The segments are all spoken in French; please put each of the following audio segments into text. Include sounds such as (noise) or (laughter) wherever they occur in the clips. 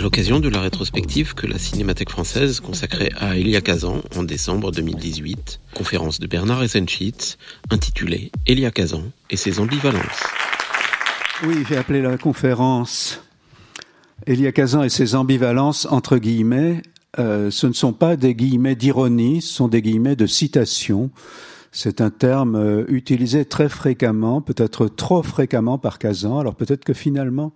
À l'occasion de la rétrospective que la Cinémathèque française consacrait à Elia Kazan en décembre 2018, conférence de Bernard Essenschitz intitulée Elia Kazan et ses ambivalences. Oui, j'ai appelé la conférence Elia Kazan et ses ambivalences entre guillemets. Euh, ce ne sont pas des guillemets d'ironie, ce sont des guillemets de citation. C'est un terme euh, utilisé très fréquemment, peut-être trop fréquemment par Kazan. Alors peut-être que finalement,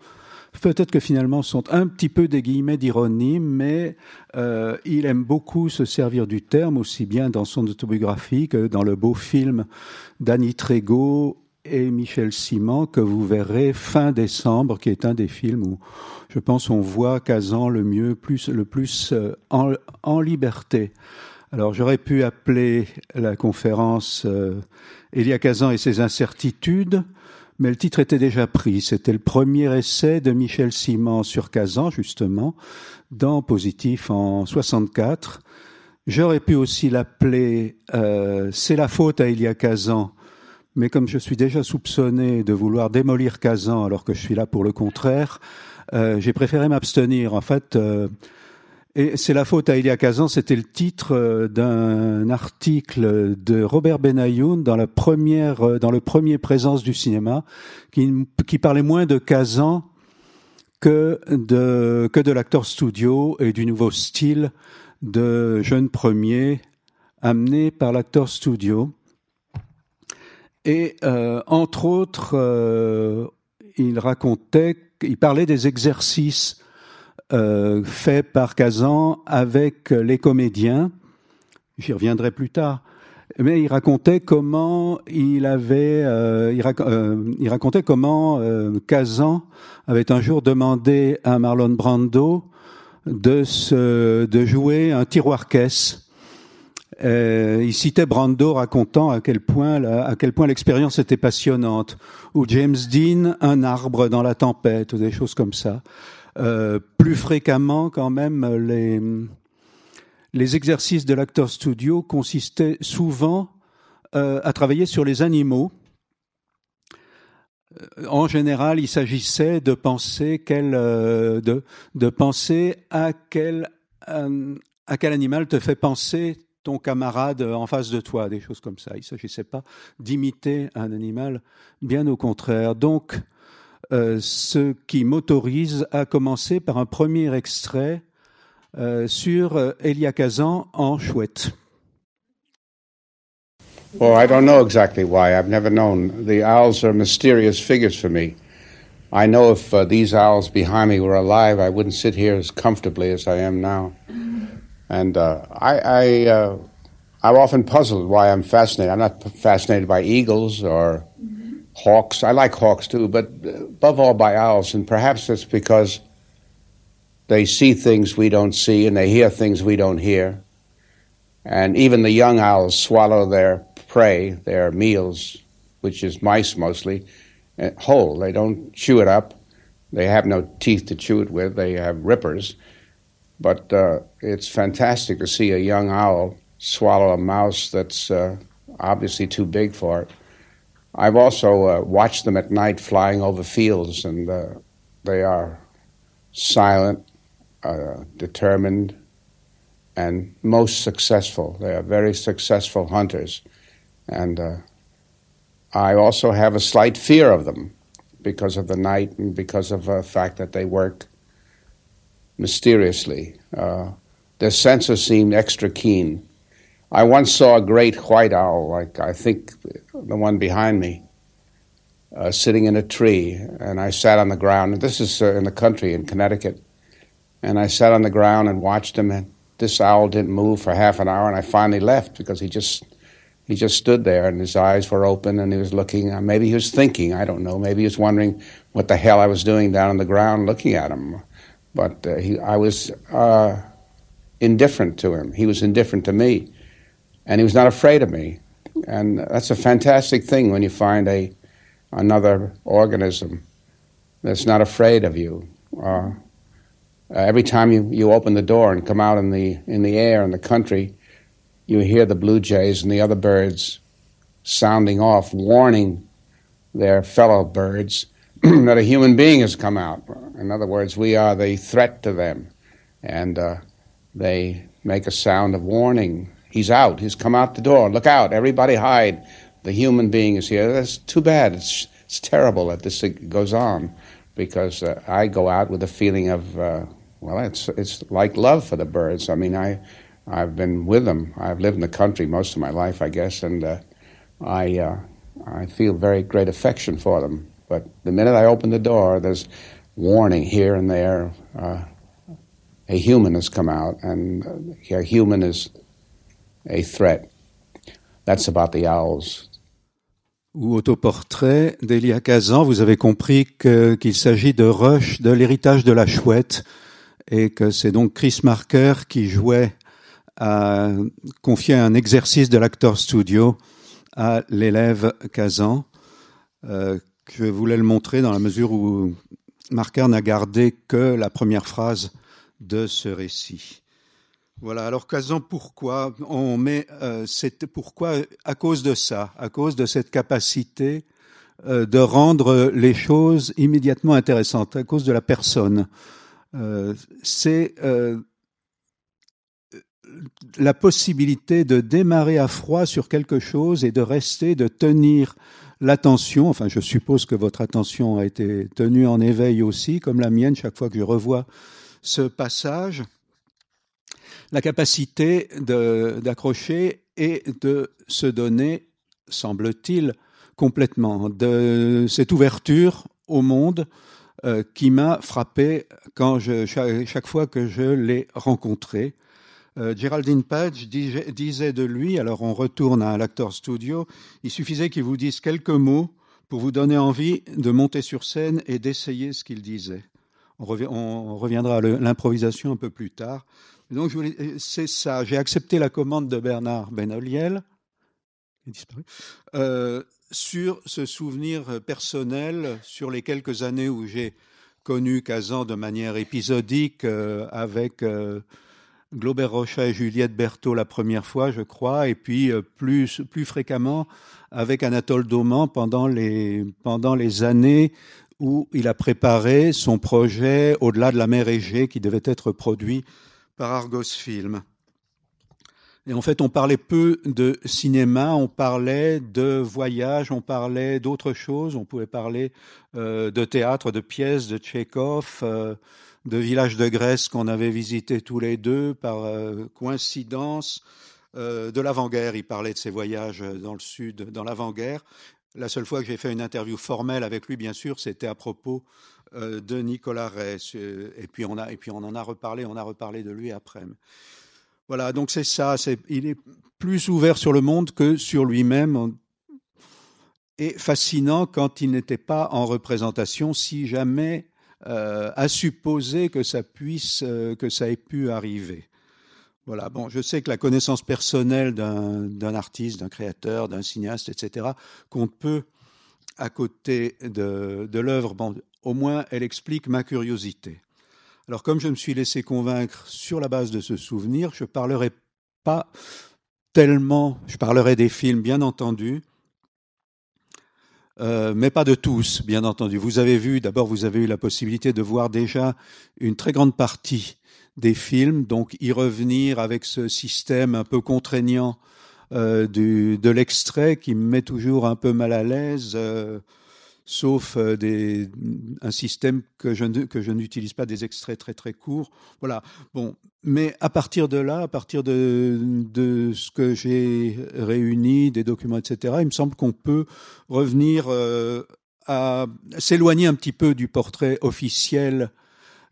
peut-être que finalement sont un petit peu des guillemets d'ironie, mais euh, il aime beaucoup se servir du terme aussi bien dans son autobiographie que dans le beau film d'Annie Trégo et Michel Simon que vous verrez fin décembre, qui est un des films où je pense on voit Kazan le mieux, plus, le plus euh, en, en liberté. Alors j'aurais pu appeler la conférence euh, Elia Kazan et ses incertitudes, mais le titre était déjà pris. C'était le premier essai de Michel Simon sur Kazan, justement, dans Positif en 64. J'aurais pu aussi l'appeler euh, C'est la faute à Elia Kazan, mais comme je suis déjà soupçonné de vouloir démolir Kazan alors que je suis là pour le contraire, euh, j'ai préféré m'abstenir. En fait, euh, et c'est la faute à Elia Kazan, c'était le titre euh, d'un article de Robert Benayoun dans la première, euh, dans le premier présence du cinéma, qui, qui parlait moins de Kazan que de, que de l'acteur studio et du nouveau style de jeune premier amené par l'acteur studio. Et euh, entre autres, euh, il racontait, il parlait des exercices euh, faits par Kazan avec les comédiens. J'y reviendrai plus tard. Mais il racontait comment il avait, euh, il, euh, racontait comment euh, Kazan avait un jour demandé à Marlon Brando de se, de jouer un tiroir-caisse. Euh, il citait Brando racontant à quel point à quel point l'expérience était passionnante. Ou James Dean, un arbre dans la tempête, ou des choses comme ça. Euh, plus fréquemment, quand même, les exercices de l'acteur studio consistaient souvent euh, à travailler sur les animaux. Euh, En général, il s'agissait de penser à quel, à quel animal te fait penser ton camarade en face de toi, des choses comme ça. Il ne s'agissait pas d'imiter un animal, bien au contraire. Donc, euh, ce qui m'autorise à commencer par un premier extrait euh, sur euh, Elia Kazan en chouette. Well, I don't know exactly why. I've never known. The owls are mysterious figures for me. I know if uh, these owls behind me were alive, I wouldn't sit here as comfortably as I am now. And uh, I, I, uh, I'm often puzzled why I'm fascinated. I'm not fascinated by eagles or hawks. I like hawks too, but above all by owls. And perhaps it's because they see things we don't see and they hear things we don't hear. And even the young owls swallow their prey, their meals, which is mice mostly, uh, whole. They don't chew it up. They have no teeth to chew it with. They have rippers. But uh, it's fantastic to see a young owl swallow a mouse that's uh, obviously too big for it. I've also uh, watched them at night flying over fields, and uh, they are silent, uh, determined, and most successful. They are very successful hunters. And uh, I also have a slight fear of them because of the night and because of the fact that they work mysteriously. Uh, their senses seem extra keen. I once saw a great white owl, like I think the one behind me, uh, sitting in a tree, and I sat on the ground. This is uh, in the country in Connecticut. And I sat on the ground and watched him, and this owl didn't move for half an hour, and I finally left because he just he just stood there, and his eyes were open, and he was looking. uh, Maybe he was thinking. I don't know. Maybe he was wondering what the hell I was doing down on the ground, looking at him. But uh, he, I was uh, indifferent to him. He was indifferent to me, and he was not afraid of me. And that's a fantastic thing when you find a another organism that's not afraid of you. Uh, every time you, you open the door and come out in the in the air in the country, you hear the blue jays and the other birds sounding off, warning their fellow birds (clears throat) that a human being has come out. In other words, we are the threat to them. And uh, they make a sound of warning. He's out. He's come out the door. Look out. Everybody hide. The human being is here. That's too bad. It's, it's terrible that this goes on because uh, I go out with a feeling of, uh, well, it's, it's like love for the birds. I mean, I, I've been with them. I've lived in the country most of my life, I guess, and uh, I, uh, I feel very great affection for them. But the minute I open the door, there's warning here and there. Uh, a human has come out, and a human is a threat. That's about the owls. Ou autoportrait d'Elia Kazan, vous avez compris qu'il s'agit de Rush, de l'héritage de la chouette, et que c'est donc Chris Marker qui jouait à confier un exercice de l'acteur studio à l'élève Kazan. Euh, je voulais le montrer dans la mesure où Marker n'a gardé que la première phrase de ce récit. Voilà. Alors, Kazan, pourquoi on met euh, pourquoi à cause de ça, à cause de cette capacité euh, de rendre les choses immédiatement intéressantes, à cause de la personne. Euh, c'est euh, la possibilité de démarrer à froid sur quelque chose et de rester, de tenir l'attention, enfin je suppose que votre attention a été tenue en éveil aussi, comme la mienne chaque fois que je revois ce passage, la capacité d'accrocher et de se donner, semble-t-il, complètement, de cette ouverture au monde euh, qui m'a frappé quand chaque, fois que je l'ai rencontré. Euh, Geraldine Page disait de lui, alors on retourne à l'acteur studio, il suffisait qu'il vous dise quelques mots pour vous donner envie de monter sur scène et d'essayer ce qu'il disait. On, reviendra à l'improvisation un peu plus tard. Donc c'est ça, j'ai accepté la commande de Bernard Benoliel, disparu, euh, sur ce souvenir personnel, sur les quelques années où j'ai connu Kazan de manière épisodique euh, avec... Euh, Rocha et Juliette Berthaud la première fois, je crois, et puis euh, plus, plus fréquemment avec Anatole Dauman pendant les années où il a préparé son projet Au-delà de la mer Égée qui devait être produit par Argos Film. Et en fait, on parlait peu de cinéma, on parlait de voyage, on parlait d'autres choses, on pouvait parler euh, de théâtre, de pièces, de Tchekhov, euh, de villages de Grèce qu'on avait visités tous les deux par euh, coïncidence, euh, de l'avant-guerre. Il parlait de ses voyages dans le sud, dans l'avant-guerre. La seule fois que j'ai fait une interview formelle avec lui, bien sûr, c'était à propos euh, de Nicolas Rey. Et puis on a, et puis on en a reparlé, on a reparlé de lui après. Voilà, donc c'est ça. C'est, il est plus ouvert sur le monde que sur lui-même. Et fascinant quand il n'était pas en représentation, si jamais euh, à supposer que ça puisse, euh, que ça ait pu arriver. Voilà. Bon, je sais que la connaissance personnelle d'un artiste, d'un créateur, d'un cinéaste, etc., compte peu à côté de, de l'œuvre. Bon, au moins, elle explique ma curiosité. Alors, comme je me suis laissé convaincre sur la base de ce souvenir, je parlerai pas tellement. Je parlerai des films, bien entendu, euh, mais pas de tous, bien entendu. Vous avez vu, d'abord, vous avez eu la possibilité de voir déjà une très grande partie des films, donc y revenir avec ce système un peu contraignant euh, de l'extrait qui me met toujours un peu mal à l'aise. Euh, sauf euh, des, un système que je, que je n'utilise pas des extraits très très courts. Voilà. Bon, mais à partir de là, à partir de, de ce que j'ai réuni, des documents, etc., il me semble qu'on peut revenir euh, à s'éloigner un petit peu du portrait officiel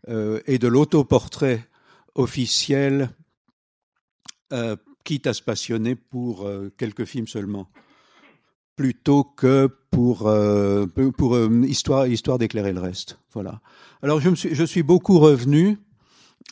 euh, et de l'autoportrait officiel, quitte à se passionner pour quelques films seulement plutôt que pour euh, pour euh, histoire histoire d'éclairer le reste. Voilà. Alors je me suis je suis beaucoup revenu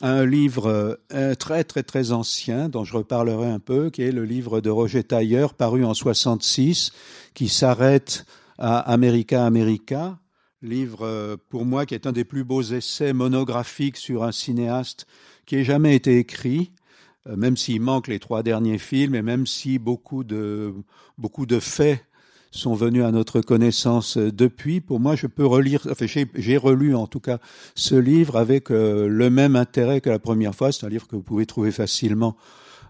un livre euh, très très très ancien dont je reparlerai un peu, qui est le livre de Roger Tailleur paru en 66, qui s'arrête à America America, livre pour moi qui est un des plus beaux essais monographiques sur un cinéaste qui ait jamais été écrit, même s'il manque les trois derniers films et même si beaucoup de beaucoup de faits sont venus à notre connaissance depuis. Pour moi, je peux relire, enfin, j'ai relu en tout cas ce livre avec euh, le même intérêt que la première fois. C'est un livre que vous pouvez trouver facilement.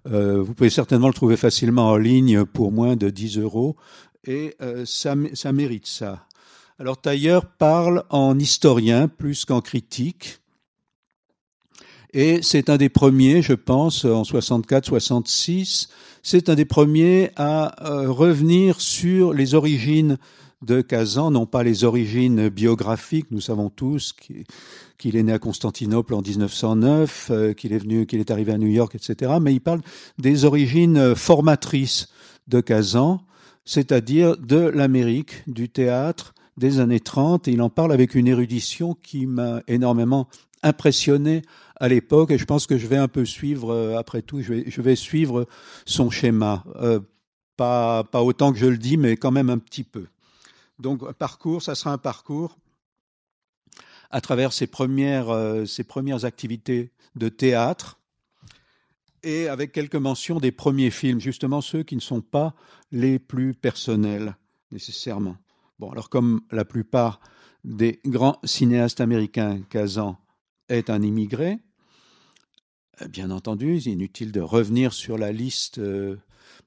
Euh, vous pouvez certainement le trouver facilement en ligne pour moins de 10 euros. Et euh, ça mérite ça. Alors Tailleur parle en historien plus qu'en critique. Et c'est un des premiers, je pense, en 64-66, c'est un des premiers à euh, revenir sur les origines de Kazan, non pas les origines biographiques, nous savons tous qu'il est né à Constantinople en 1909, euh, qu'il est venu, qu'il est arrivé à New York, etc. Mais il parle des origines formatrices de Kazan, c'est-à-dire de l'Amérique, du théâtre des années 30. Et il en parle avec une érudition qui m'a énormément impressionné à l'époque et je pense que je vais un peu suivre, euh, après tout, je vais, suivre son schéma. Euh, pas, pas autant que je le dis, mais quand même un petit peu. Donc, parcours, ça sera un parcours à travers ses premières, euh, ses premières activités de théâtre et avec quelques mentions des premiers films, justement ceux qui ne sont pas les plus personnels nécessairement. Bon, alors comme la plupart des grands cinéastes américains, Kazan est un immigré, Bien entendu, inutile de revenir sur la liste euh,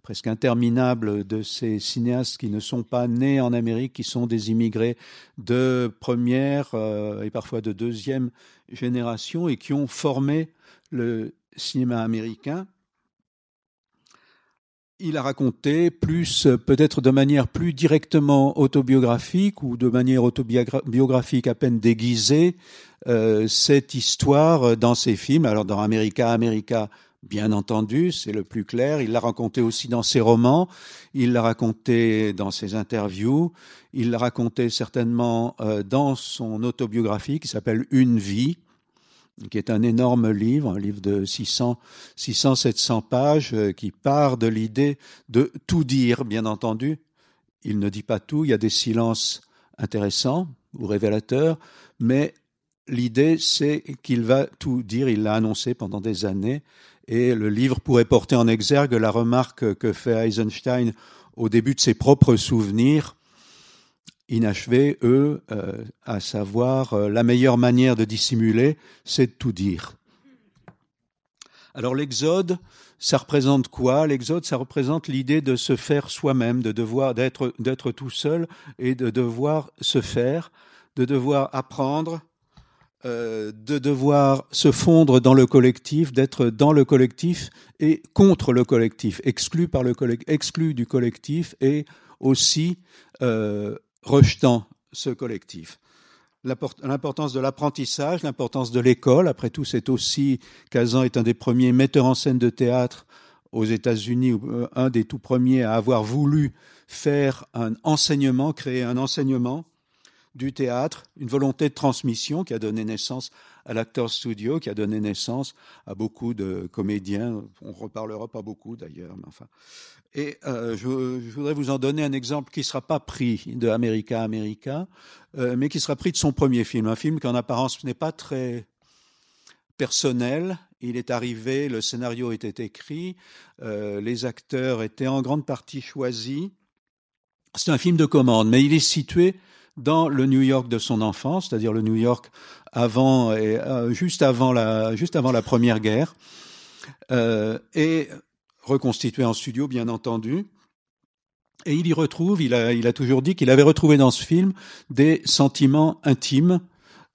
presque interminable de ces cinéastes qui ne sont pas nés en Amérique, qui sont des immigrés de première euh, et parfois de deuxième génération et qui ont formé le cinéma américain. Il a raconté plus, peut-être de manière plus directement autobiographique ou de manière autobiographique à peine déguisée, euh, cette histoire dans ses films. Alors dans America, America, bien entendu, c'est le plus clair. Il l'a raconté aussi dans ses romans, il l'a raconté dans ses interviews, il l'a raconté certainement euh, dans son autobiographie qui s'appelle Une vie qui est un énorme livre, un livre de 600, 600 700 pages, euh, qui part de l'idée de tout dire, bien entendu. Il ne dit pas tout, il y a des silences intéressants ou révélateurs, mais l'idée, c'est qu'il va tout dire, il l'a annoncé pendant des années, et le livre pourrait porter en exergue la remarque que fait Eisenstein au début de ses propres souvenirs, inachevés, eux, euh, à savoir euh, la meilleure manière de dissimuler, c'est de tout dire. Alors l'exode, ça représente quoi? L'exode, ça représente l'idée de se faire soi-même, de devoir d'être d'être tout seul et de devoir se faire, de devoir apprendre, euh, de devoir se fondre dans le collectif, d'être dans le collectif et contre le collectif, exclu par le exclu du collectif et aussi rejetant ce collectif. L'importance de l'apprentissage, l'importance de l'école. Après tout, c'est aussi Kazan est un des premiers metteurs en scène de théâtre aux États-Unis, euh, un des tout premiers à avoir voulu faire un enseignement, créer un enseignement du théâtre, une volonté de transmission qui a donné naissance à l'acteur studio, qui a donné naissance à beaucoup de comédiens. On reparlera pas beaucoup d'ailleurs, mais enfin. Et euh, je, je, voudrais vous en donner un exemple qui ne sera pas pris de America America, euh, mais qui sera pris de son premier film, un film qui en apparence n'est pas très personnel. Il est arrivé, le scénario était écrit, euh, les acteurs étaient en grande partie choisis. C'est un film de commande, mais il est situé dans le New York de son enfance, c'est-à-dire le New York avant et euh, juste avant la juste avant la première guerre, euh, et reconstitué en studio bien entendu. Et il y retrouve, il a, il a toujours dit qu'il avait retrouvé dans ce film des sentiments intimes,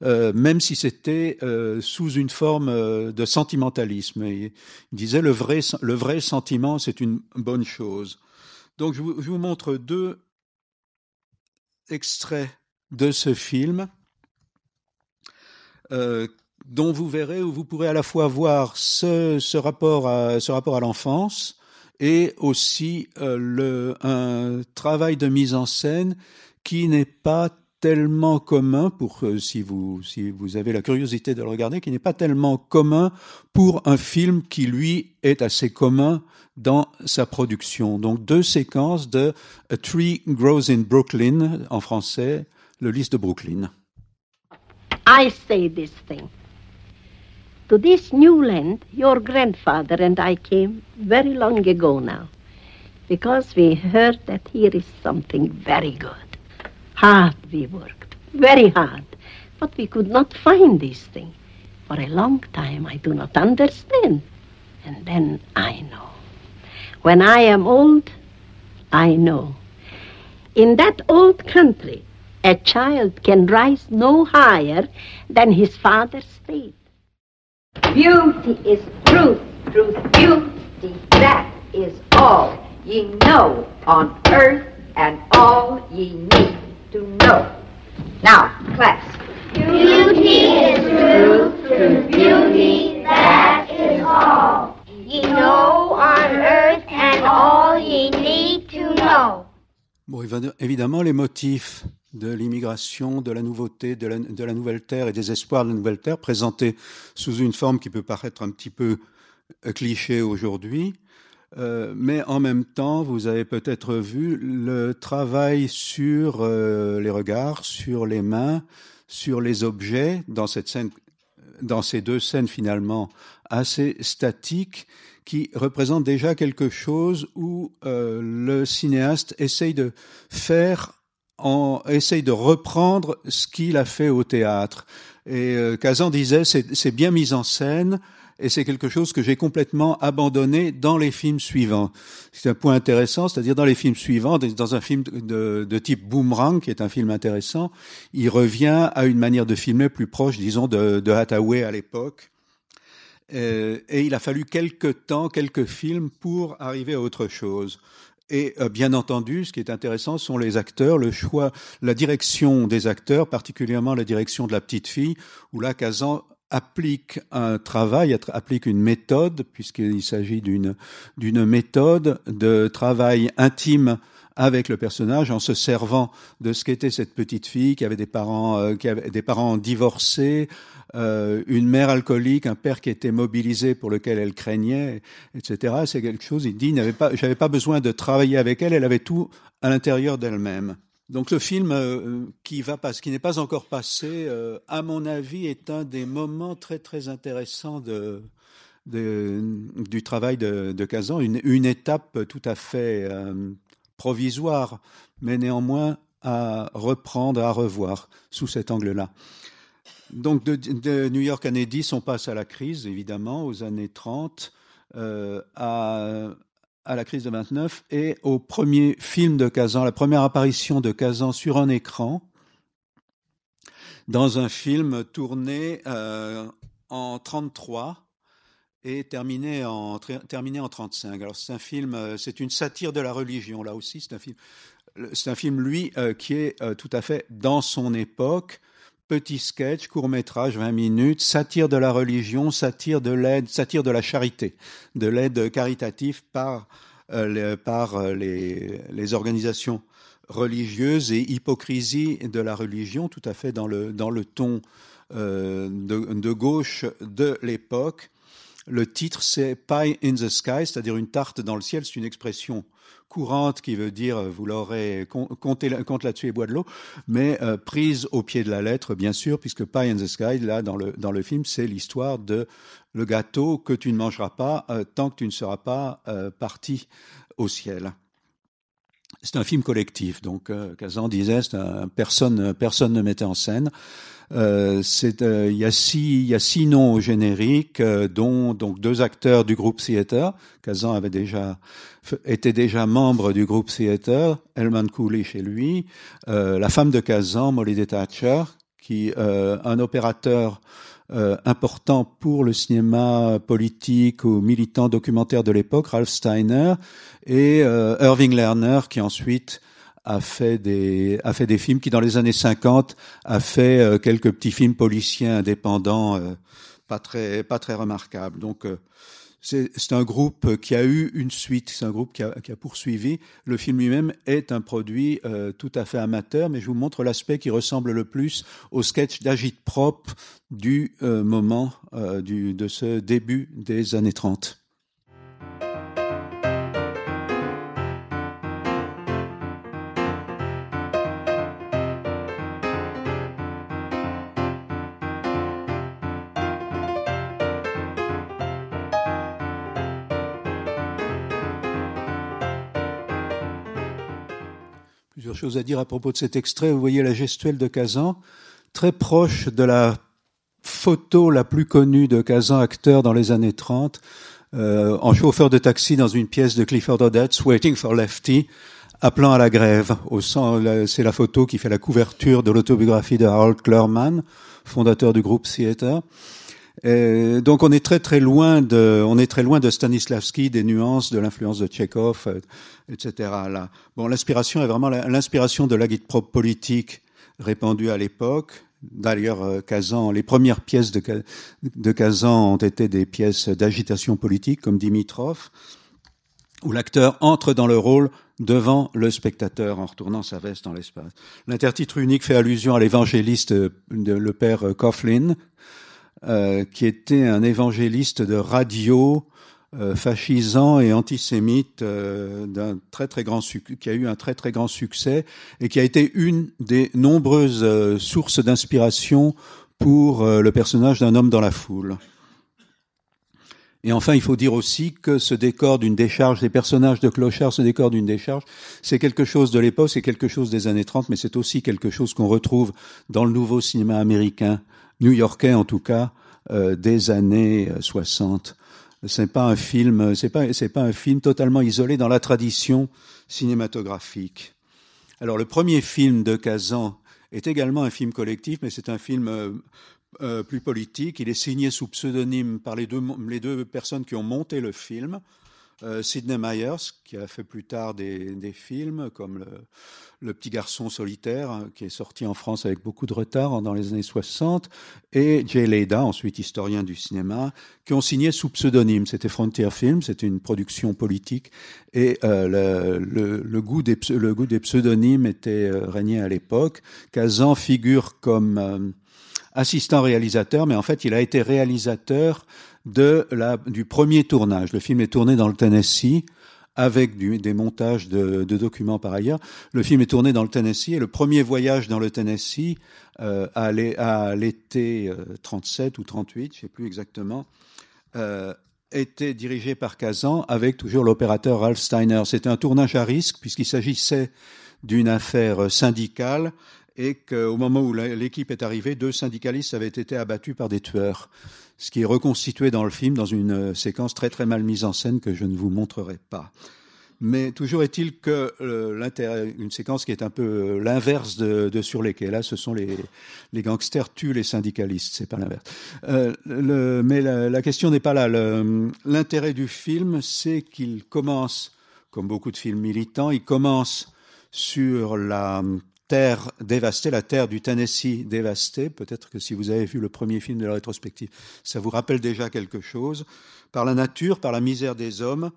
euh, même si c'était euh, sous une forme euh, de sentimentalisme. Et il disait le vrai, le vrai sentiment, c'est une bonne chose. Donc je vous, montre deux extrait de ce film dont vous verrez où vous pourrez à la fois voir ce, rapport à, ce rapport à l'enfance et aussi euh, un travail de mise en scène qui n'est pas tellement commun pour euh, si vous si vous avez la curiosité de le regarder, qui n'est pas tellement commun pour un film qui lui est assez commun dans sa production. Donc deux séquences de A Tree Grows in Brooklyn en français, le lys de Brooklyn. I say this thing. To this new land, your grandfather and I came very long ago now, because we heard that here is something very good. Hard we worked, very hard, but we could not find this thing. For a long time I do not understand. And then I know. When I am old, I know. In that old country, a child can rise no higher than his father's state. Beauty is truth, truth, beauty, that is all ye know on earth and all ye need to know. Now, class. Beauty is truth, truth, beauty, that is all. Ye know on earth and all ye need to know. Bon, évidemment, les motifs de l'immigration, de la nouveauté, de la, nouvelle terre et des espoirs de la nouvelle terre, présentés sous une forme qui peut paraître un petit peu euh, cliché aujourd'hui. Euh, mais en même temps, vous avez peut-être vu le travail sur euh, les regards, sur les mains, sur les objets dans cette scène, dans ces deux scènes finalement assez statiques qui représentent déjà quelque chose où le cinéaste essaye de faire en, essaye de reprendre ce qu'il a fait au théâtre. Et euh, Kazan disait, c'est bien mis en scène, et c'est quelque chose que j'ai complètement abandonné dans les films suivants. C'est un point intéressant, c'est-à-dire dans les films suivants, dans un film de, de, type Boomerang, qui est un film intéressant, il revient à une manière de filmer plus proche, disons, de, de Hathaway à l'époque. Euh, et il a fallu quelques temps, quelques films pour arriver à autre chose. Et euh, bien entendu, ce qui est intéressant sont les acteurs, le choix, la direction des acteurs, particulièrement la direction de la petite fille, où là, Kazan applique un travail, applique une méthode, puisqu'il s'agit d'une d'une méthode de travail intime avec le personnage en se servant de ce qu'était cette petite fille qui avait des parents euh, qui avait des parents divorcés, euh, une mère alcoolique, un père qui était mobilisé pour lequel elle craignait, etc. C'est quelque chose. Il dit, n'avait pas, j'avais pas besoin de travailler avec elle, elle avait tout à l'intérieur d'elle-même. Donc le film euh, qui va qui n'est pas encore passé, à mon avis, est un des moments très très intéressants de, du travail de, de Kazan, une, étape tout à fait provisoire, mais néanmoins à reprendre, à revoir sous cet angle-là. Donc de, New York années 10, on passe à la crise, évidemment, aux années 30, euh, à à la crise de 29 et au premier film de Kazan, la première apparition de Kazan sur un écran, dans un film tourné euh, en 33 et terminé en terminé en 35. Alors c'est un film, euh, c'est une satire de la religion là aussi. C'est un film, c'est un film lui euh, qui est euh, tout à fait dans son époque petit sketch, court métrage, 20 minutes, satire de la religion, satire de l'aide, satire de la charité, de l'aide caritative par, euh, par les, les, organisations religieuses et hypocrisie de la religion, tout à fait dans le, dans le ton de gauche de l'époque. Le titre, c'est Pie in the Sky, c'est-à-dire une tarte dans le ciel. C'est une expression courante qui veut dire, vous l'aurez, comptez, compte là-dessus et bois de l'eau, mais euh, prise au pied de la lettre, bien sûr, puisque Pie in the Sky, là, dans le, film, c'est l'histoire de le gâteau que tu ne mangeras pas euh, tant que tu ne seras pas euh, parti au ciel. C'est un film collectif, donc euh, Kazan disait, personne, personne ne mettait en scène. Euh, il y a six, il y a six noms au générique, dont donc deux acteurs du groupe Theater. Kazan avait déjà était déjà membre du groupe Theater, Elman Cooley chez lui, la femme de Kazan, Molly Thatcher, qui un opérateur euh, important pour le cinéma politique ou militant documentaire de l'époque, Ralph Steiner, et euh, Irving Lerner, qui ensuite a fait des a fait des films qui dans les années 50 a fait euh, quelques petits films policiers indépendants pas très pas très remarquables. Donc c'est c'est un groupe qui a eu une suite, c'est un groupe qui a, qui a poursuivi. Le film lui-même est un produit euh, tout à fait amateur, mais je vous montre l'aspect qui ressemble le plus au sketch d'agite-prop du euh, moment euh, du, de ce début des années 30. Choses à dire à propos de cet extrait. Vous voyez la gestuelle de Kazan, très proche de la photo la plus connue de Kazan, acteur dans les années 30, euh, en chauffeur de taxi dans une pièce de Clifford Odets, Waiting for Lefty, appelant à la grève. Au C'est la photo qui fait la couverture de l'autobiographie de Harold Clurman, fondateur du groupe Theater. Et donc on est très très loin de, on est très loin de Stanislavski, des nuances, de l'influence de Tchekhov, euh, etc. Là, bon, l'inspiration est vraiment la- l'inspiration de l'agitprop politique répandue à l'époque. D'ailleurs, euh, Kazan, les premières pièces de, de Kazan ont été des pièces d'agitation politique, comme Dimitrov, où l'acteur entre dans le rôle devant le spectateur en retournant sa veste dans l'espace. L'intertitre unique fait allusion à l'évangéliste euh, le père euh, Coughlin, euh, qui était un évangéliste de radio euh, fascisant et antisémite euh, d'un très très grand qui a eu un très très grand succès et qui a été une des nombreuses euh, sources d'inspiration pour euh, le personnage d'un homme dans la foule. Et enfin, il faut dire aussi que ce décor d'une décharge, les personnages de Clochard, ce décor d'une décharge, c'est quelque chose de l'époque, c'est quelque chose des années 30, mais c'est aussi quelque chose qu'on retrouve dans le nouveau cinéma américain, new-yorkais en tout cas, euh, des années euh, 60. C'est pas un film, c'est pas, c'est pas un film totalement isolé dans la tradition cinématographique. Alors, le premier film de Kazan est également un film collectif, mais c'est un film euh, euh, plus politique. Il est signé sous pseudonyme par les deux, les deux personnes qui ont monté le film. Euh, Sidney Myers, qui a fait plus tard des, des films comme le, le, Petit garçon solitaire, hein, qui est sorti en France avec beaucoup de retard dans les années 60, et Jay Leda, ensuite historien du cinéma, qui ont signé sous pseudonyme. C'était Frontier Films, c'était une production politique, et euh, le, le, le, goût des, pseudonymes était euh, régné à l'époque. Kazan figure comme euh, assistant réalisateur, mais en fait, il a été réalisateur de la, du premier tournage. Le film est tourné dans le Tennessee avec du, des montages de, documents par ailleurs. Le film est tourné dans le Tennessee et le premier voyage dans le Tennessee euh, à l'été euh, 37 ou 38, je sais plus exactement, euh, était dirigé par Kazan avec toujours l'opérateur Ralph Steiner. C'était un tournage à risque puisqu'il s'agissait d'une affaire syndicale et qu'au moment où l'équipe est arrivée, deux syndicalistes avaient été abattus par des tueurs, ce qui est reconstitué dans le film dans une séquence très très mal mise en scène que je ne vous montrerai pas. Mais toujours est-il que euh, une séquence qui est un peu l'inverse de, Sur les quais. Là, ce sont les, les gangsters tuent les syndicalistes, c'est pas l'inverse. Euh, mais la question n'est pas là. L'intérêt du film, c'est qu'il commence, comme beaucoup de films militants, il commence sur la terre dévastée, la terre du Tennessee dévastée. Peut-être que si vous avez vu le premier film de la rétrospective, ça vous rappelle déjà quelque chose. Par la nature, par la misère des hommes.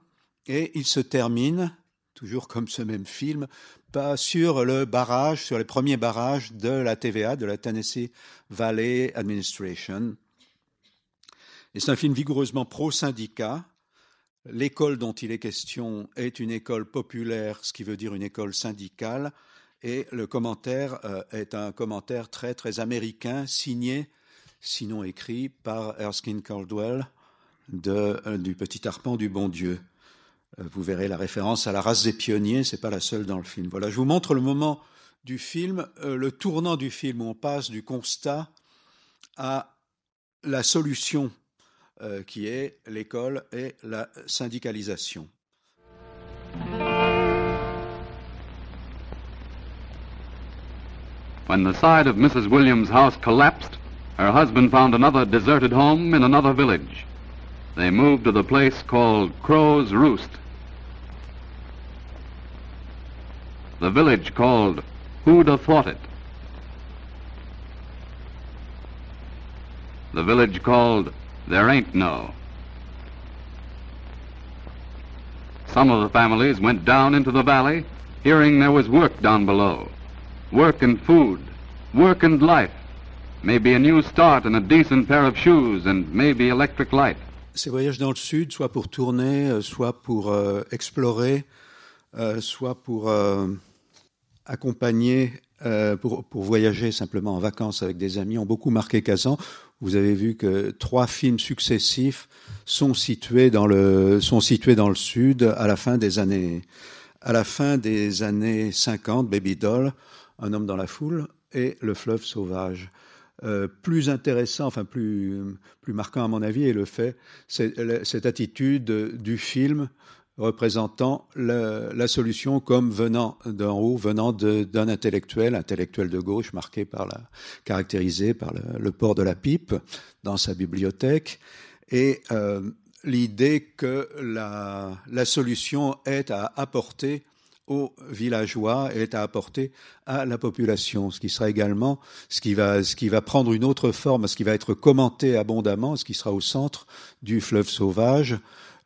Et il se termine, toujours comme ce même film, pas sur le barrage, sur les premiers barrages de la TVA, de la Tennessee Valley Administration. Et c'est un film vigoureusement pro-syndicat. L'école dont il est question est une école populaire, ce qui veut dire une école syndicale. Et le commentaire euh, est un commentaire très très américain, signé, sinon écrit, par Erskine Caldwell de, euh, du Petit Arpent du Bon Dieu. Euh, vous verrez la référence à la race des pionniers, c'est pas la seule dans le film. Voilà, je vous montre le moment du film, le tournant du film où on passe du constat à la solution qui est l'école et la syndicalisation. When the side of Mrs. Williams' house collapsed, her husband found another deserted home in another village. They moved to the place called Crow's Roost. The village called Who'd Have Thought It? The village called There Ain't No. Some of the families went down into the valley, hearing there was work down below. Work and food, work and life. Maybe a new start and a decent pair of shoes and maybe electric light. Ces voyages dans le sud, soit pour tourner, euh, soit pour euh, explorer, euh, soit pour accompagner, pour, pour voyager simplement en vacances avec des amis, ont beaucoup marqué Kazan. Vous avez vu que trois films successifs sont situés dans le sont situés dans le sud à la fin des années à la fin des années 50. Baby Doll, Un homme dans la foule et Le fleuve sauvage. Euh, plus intéressant, enfin plus plus marquant à mon avis, est le fait c'est cette attitude du film représentant le, la solution comme venant d'en haut, venant d'un intellectuel, intellectuel de gauche, marqué par la, caractérisé par le, le port de la pipe dans sa bibliothèque, et euh, l'idée que la, solution est à apporter aux villageois est à apporter à la population, ce qui sera également ce qui va ce qui va prendre une autre forme, ce qui va être commenté abondamment, ce qui sera au centre du fleuve sauvage,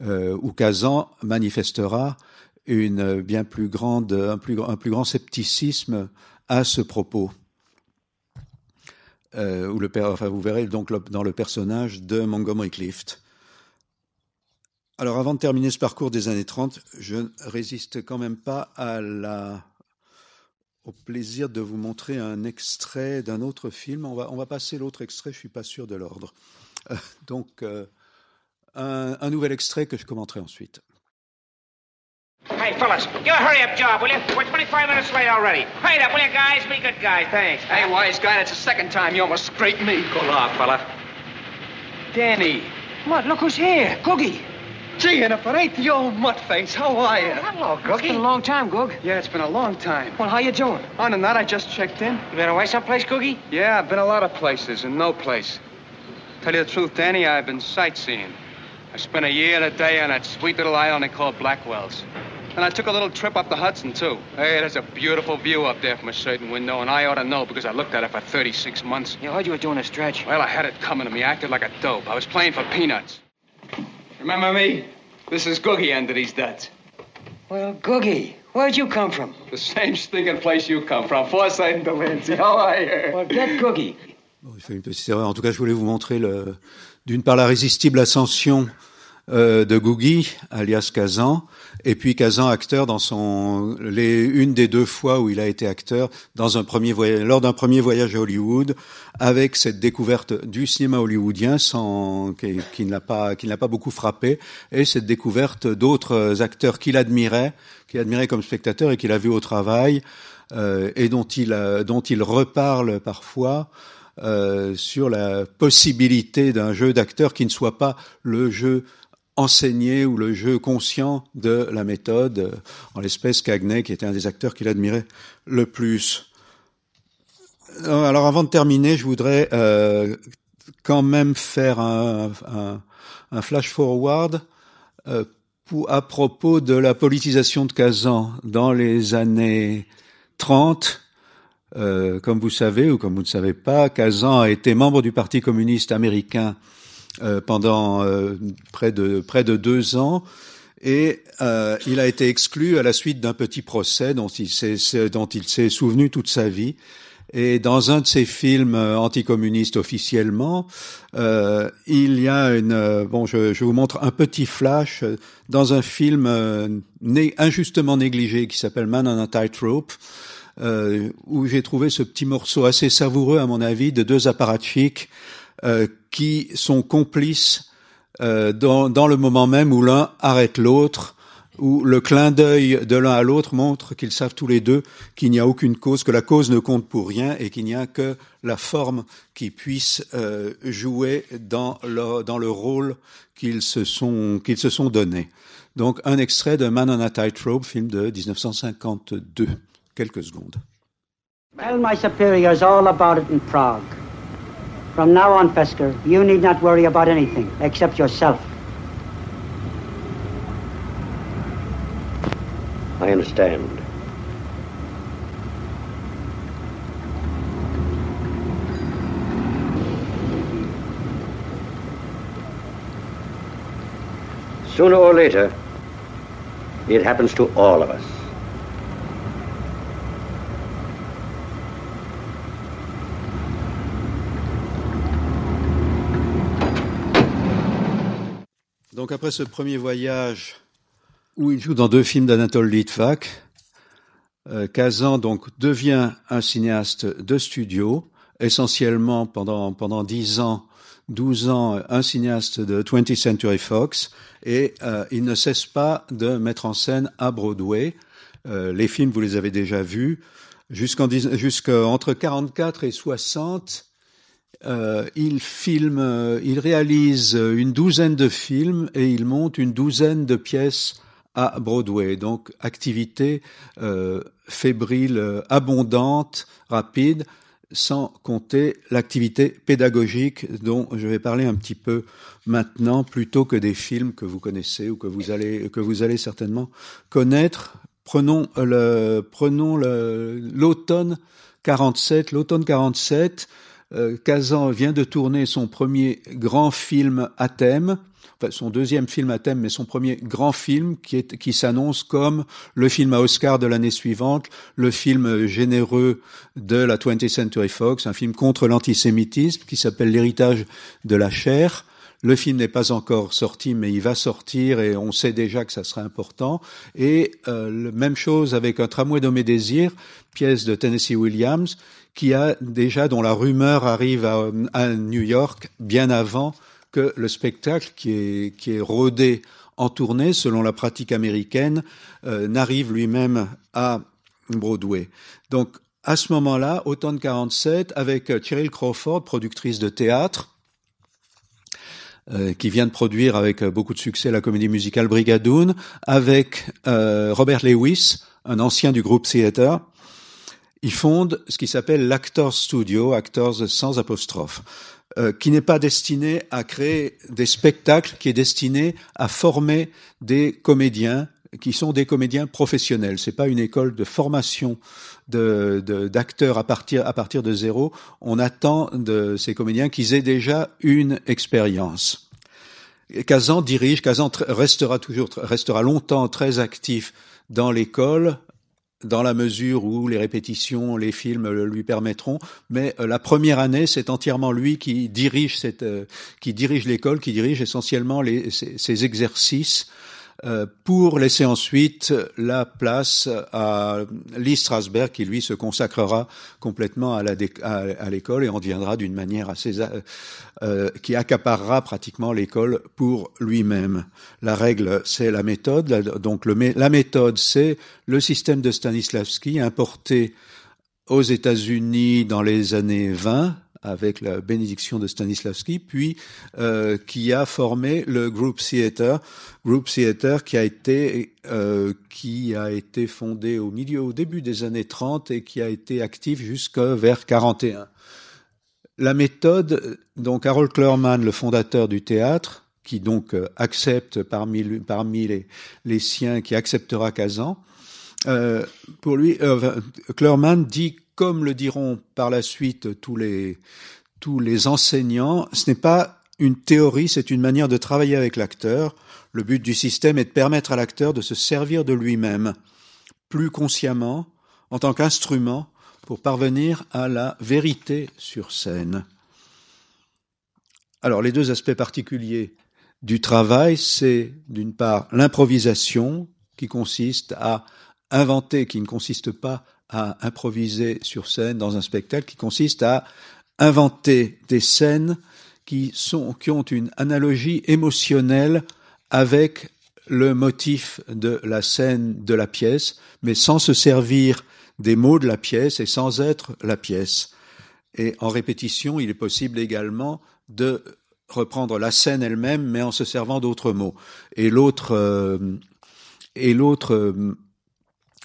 euh, où Kazan manifestera une bien plus grande un plus grand scepticisme à ce propos. Euh, le enfin vous verrez donc dans le personnage de Montgomery Clift. Alors avant de terminer ce parcours des années 30, je ne résiste quand même pas à la, au plaisir de vous montrer un extrait d'un autre film. On va, on va passer l'autre extrait, je ne suis pas sûr de l'ordre. Euh, donc euh, un, un nouvel extrait que je commenterai ensuite. Hey, fellas, give a hurry up job, will you? We're 25 minutes late already. Hurry up, will you, guys? Be good guys, thanks. Hey, wise guy, that's the second time you almost scraped me. Go along, fella. Danny. What? Look who's here. Googie. Gee, and if it ain't the old mutt face, how are you? Oh, hello, Googie. It's been a long time, Goog. Yeah, it's been a long time. Well, how you doing? On the that, I just checked in. You been away someplace, Googie? Yeah, I've been a lot of places and no place. Tell you the truth, Danny, I've been sightseeing. I spent a year and a day on that sweet little island they call Blackwells. And I took a little trip up the Hudson, too. Hey, there's a beautiful view up there from a certain window, and I ought to know because I looked at it for 36 months. You heard you were doing a stretch. Well, I had it coming to me. I acted like a dope. I was playing for peanuts. Remember me? This is Googie under these duds. Well, Googie, where'd you come from? The same stinking place you come from, Forsyth and Delancey. How are you? Well, get Googie. Bon, il fait une petite erreur. En tout cas, je voulais vous montrer d'une part la résistible ascension euh, de Googie, alias Kazan, et puis Kazan acteur dans son les une des deux fois où il a été acteur dans un premier voyage lors d'un premier voyage à Hollywood avec cette découverte du cinéma hollywoodien sans qui, qui ne l'a pas qui ne l'a pas beaucoup frappé et cette découverte d'autres acteurs qu'il admirait qu'il admirait comme spectateur et qu'il a vu au travail euh, et dont il dont il reparle parfois euh, sur la possibilité d'un jeu d'acteur qui ne soit pas le jeu enseigné ou le jeu conscient de la méthode, en l'espèce Cagney, qui était un des acteurs qu'il admirait le plus. Alors avant de terminer, je voudrais euh, quand même faire un, un, un flash forward euh, à propos de la politisation de Kazan dans les années 30. Euh, comme vous savez ou comme vous ne savez pas, Kazan a été membre du Parti communiste américain euh, pendant euh, près de près de deux ans et euh, il a été exclu à la suite d'un petit procès dont il s'est dont il s'est souvenu toute sa vie. Et dans un de ses films anticommunistes officiellement, euh, il y a une bon, je, je, vous montre un petit flash dans un film euh, né, injustement négligé qui s'appelle Man on a Tightrope. Euh, où j'ai trouvé ce petit morceau assez savoureux à mon avis de deux apparatchiks euh, qui sont complices euh, dans, le moment même où l'un arrête l'autre, où le clin d'œil de l'un à l'autre montre qu'ils savent tous les deux qu'il n'y a aucune cause, que la cause ne compte pour rien et qu'il n'y a que la forme qui puisse euh, jouer dans le, dans le rôle qu'ils se sont qu'ils se sont donné. Donc un extrait de Man on a Tightrope, film de 1952. Quelques secondes. Well, my superior's all about it in Prague. From now on, Fesker, you need not worry about anything except yourself. I understand. Sooner or later, It happens to all of us. Donc après ce premier voyage où il joue dans deux films d'Anatole Litvak, euh, Kazan donc devient un cinéaste de studio, essentiellement pendant pendant dix ans, 12 ans, un cinéaste de 20th Century Fox, et euh, il ne cesse pas de mettre en scène à Broadway. Euh, les films, vous les avez déjà vus. Jusqu'en jusqu'entre 44 et 60, euh, il filme, euh, il réalise une douzaine de films et il monte une douzaine de pièces à Broadway. Donc activité euh, fébrile, euh, abondante, rapide, sans compter l'activité pédagogique dont je vais parler un petit peu maintenant, plutôt que des films que vous connaissez ou que vous allez que vous allez certainement connaître. Prenons le prenons l'automne 47, l'automne 47 euh, Kazan vient de tourner son premier grand film à thème, enfin son deuxième film à thème, mais son premier grand film qui, est, qui s'annonce comme le film à Oscar de l'année suivante, le film généreux de la 20th Century Fox, un film contre l'antisémitisme qui s'appelle L'héritage de la chair. Le film n'est pas encore sorti, mais il va sortir et on sait déjà que ça sera important. Et euh, même chose avec un tramway de mes désirs, pièce de Tennessee Williams, qui a déjà, dont la rumeur arrive à, New York bien avant que le spectacle qui est, qui est rodé en tournée, selon la pratique américaine, euh, n'arrive lui-même à Broadway. Donc, à ce moment-là, automne 47, avec Cheryl Crawford, productrice de théâtre, euh, qui vient de produire avec beaucoup de succès la comédie musicale Brigadoon, avec euh, Robert Lewis, un ancien du groupe Theater, il fonde ce qui s'appelle l'Actors Studio, Actors sans apostrophe, euh, qui n'est pas destiné à créer des spectacles, qui est destiné à former des comédiens qui sont des comédiens professionnels. C'est pas une école de formation d'acteurs à partir à partir de zéro. On attend de ces comédiens qu'ils aient déjà une expérience. Kazan dirige, Kazan restera toujours restera longtemps très actif dans l'école dans la mesure où les répétitions, les films lui permettront. Mais euh, la première année, c'est entièrement lui qui dirige cette, euh, qui dirige l'école, qui dirige essentiellement les, ces exercices pour laisser ensuite la place à Lee Strasberg qui lui se consacrera complètement à, l'école et en deviendra d'une manière assez euh, euh, qui accaparera pratiquement l'école pour lui-même. La règle c'est la méthode, donc la méthode c'est le système de Stanislavski importé aux États-Unis dans les années 20 avec la bénédiction de Stanislavski, puis euh, qui a formé le Group Theater, Group Theater qui a été euh, qui a été fondé au milieu, au début des années 30 et qui a été actif jusqu'à vers 41. La méthode, donc Harold Clurman, le fondateur du théâtre, qui donc euh, accepte parmi, parmi les, les siens, qui acceptera Kazan, pour lui, euh, Clurman dit comme le diront par la suite tous les, tous les enseignants, ce n'est pas une théorie, c'est une manière de travailler avec l'acteur. Le but du système est de permettre à l'acteur de se servir de lui-même plus consciemment en tant qu'instrument pour parvenir à la vérité sur scène. Alors les deux aspects particuliers du travail, c'est d'une part l'improvisation qui consiste à inventer, qui ne consiste pas à improviser sur scène dans un spectacle qui consiste à inventer des scènes qui, sont, qui ont une analogie émotionnelle avec le motif de la scène de la pièce, mais sans se servir des mots de la pièce et sans être la pièce. Et en répétition, il est possible également de reprendre la scène elle-même, mais en se servant d'autres mots. Et l'autre euh, et l'autre euh,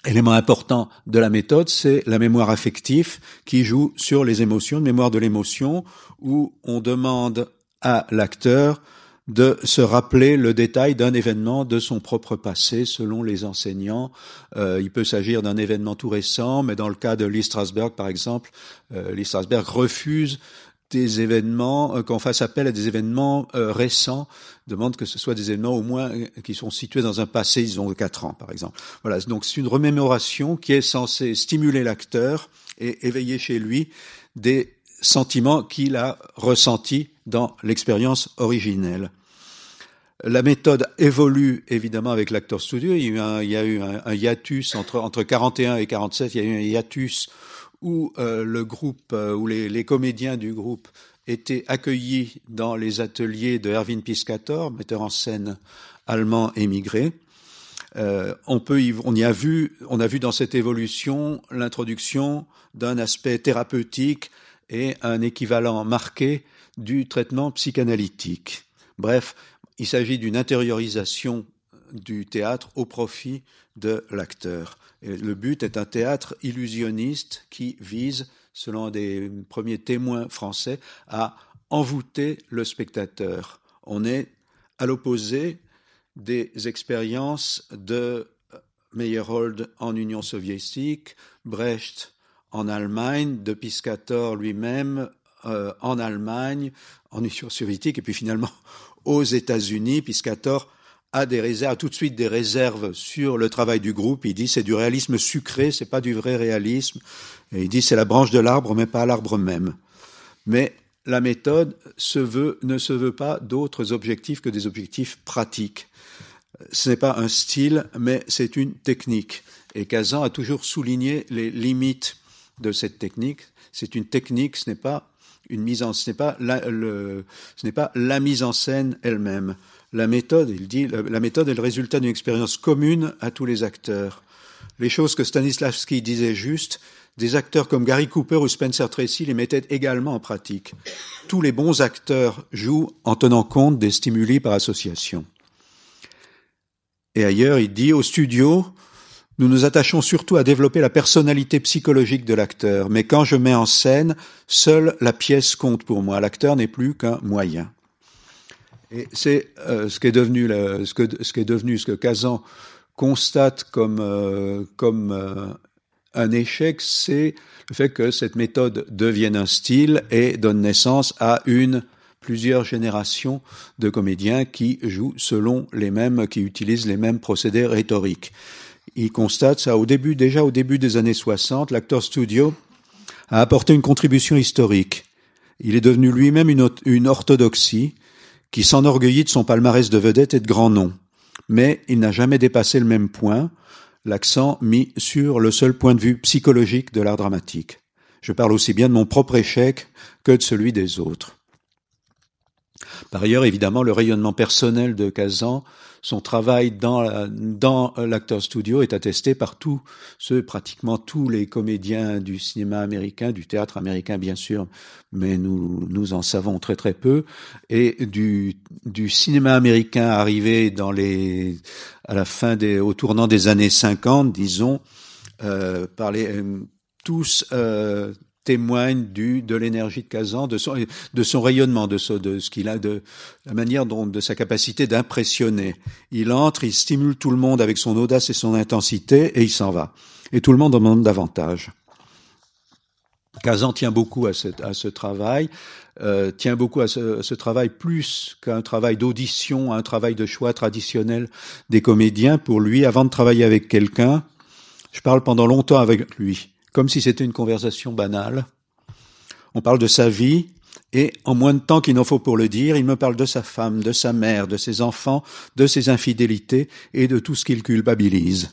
élément important de la méthode, c'est la mémoire affective qui joue sur les émotions, mémoire de l'émotion où on demande à l'acteur de se rappeler le détail d'un événement de son propre passé selon les enseignants. Euh, il peut s'agir d'un événement tout récent, mais dans le cas de Lee Strasberg, par exemple, euh, Lee Strasberg refuse des événements, euh, qu'on fasse appel à des événements euh, récents, demande que ce soit des événements au moins euh, qui sont situés dans un passé, disons, de quatre ans, par exemple. Voilà, donc c'est une remémoration qui est censée stimuler l'acteur et éveiller chez lui des sentiments qu'il a ressentis dans l'expérience originelle. La méthode évolue évidemment avec l'acteur studio. Il y a eu un, il y a eu un, un hiatus entre, entre 41 et 47. Il y a eu un hiatus où euh, le groupe, euh, où les, comédiens du groupe étaient accueillis dans les ateliers de Erwin Piscator, metteur en scène allemand émigré. Euh, on peut, on y a vu, on a vu dans cette évolution l'introduction d'un aspect thérapeutique et un équivalent marqué du traitement psychanalytique. Bref, il s'agit d'une intériorisation du théâtre au profit de l'acteur. Le but est un théâtre illusionniste qui vise, selon des premiers témoins français, à envoûter le spectateur. On est à l'opposé des expériences de Meyerhold en Union soviétique, Brecht en Allemagne, de Piscator lui-même euh, en Allemagne, en Union soviétique, et puis finalement aux États-Unis. Piscator a des réserves, tout de suite des réserves sur le travail du groupe. Il dit c'est du réalisme sucré, c'est pas du vrai réalisme. Et il dit c'est la branche de l'arbre, mais pas l'arbre même. Mais la méthode se veut, ne se veut pas d'autres objectifs que des objectifs pratiques. Ce n'est pas un style, mais c'est une technique. Et Kazan a toujours souligné les limites de cette technique. C'est une technique, ce n'est pas une mise en, ce n'est pas le, ce n'est pas la mise en scène elle-même. La méthode, il dit, la, méthode est le résultat d'une expérience commune à tous les acteurs. Les choses que Stanislavski disait juste, des acteurs comme Gary Cooper ou Spencer Tracy les mettaient également en pratique. Tous les bons acteurs jouent en tenant compte des stimuli par association. Et ailleurs, il dit au studio, nous nous attachons surtout à développer la personnalité psychologique de l'acteur, mais quand je mets en scène, seule la pièce compte pour moi. L'acteur n'est plus qu'un moyen. Et c'est euh, ce qui est devenu ce, que, ce qui est devenu ce que Kazan constate comme euh, comme euh, un échec, c'est le fait que cette méthode devienne un style et donne naissance à une plusieurs générations de comédiens qui jouent selon les mêmes, qui utilisent les mêmes procédés rhétoriques. Il constate ça au début, déjà au début des années 60, l'acteur studio a apporté une contribution historique. Il est devenu lui-même une, une orthodoxie qui s'enorgueillit de son palmarès de vedettes et de grands noms. Mais il n'a jamais dépassé le même point, l'accent mis sur le seul point de vue psychologique de l'art dramatique. Je parle aussi bien de mon propre échec que de celui des autres. Par ailleurs, évidemment, le rayonnement personnel de Kazan, son travail dans, dans l'acteur studio est attesté par tous ceux, pratiquement tous les comédiens du cinéma américain, du théâtre américain bien sûr, mais nous, nous en savons très très peu, et du, du cinéma américain arrivé dans les, à la fin des, au tournant des années 50, disons, euh, par les, tous euh, témoigne de l'énergie de Kazan, de son, rayonnement, de ce, de ce qu'il a, de la manière dont, de sa capacité d'impressionner. Il entre, il stimule tout le monde avec son audace et son intensité, et il s'en va. Et tout le monde en demande davantage. Kazan tient beaucoup à ce, à ce travail, euh, tient beaucoup à ce, à ce travail plus qu'un travail d'audition, un travail de choix traditionnel des comédiens. Pour lui, avant de travailler avec quelqu'un, je parle pendant longtemps avec lui comme si c'était une conversation banale. On parle de sa vie, et en moins de temps qu'il n'en faut pour le dire, il me parle de sa femme, de sa mère, de ses enfants, de ses infidélités et de tout ce qu'il culpabilise.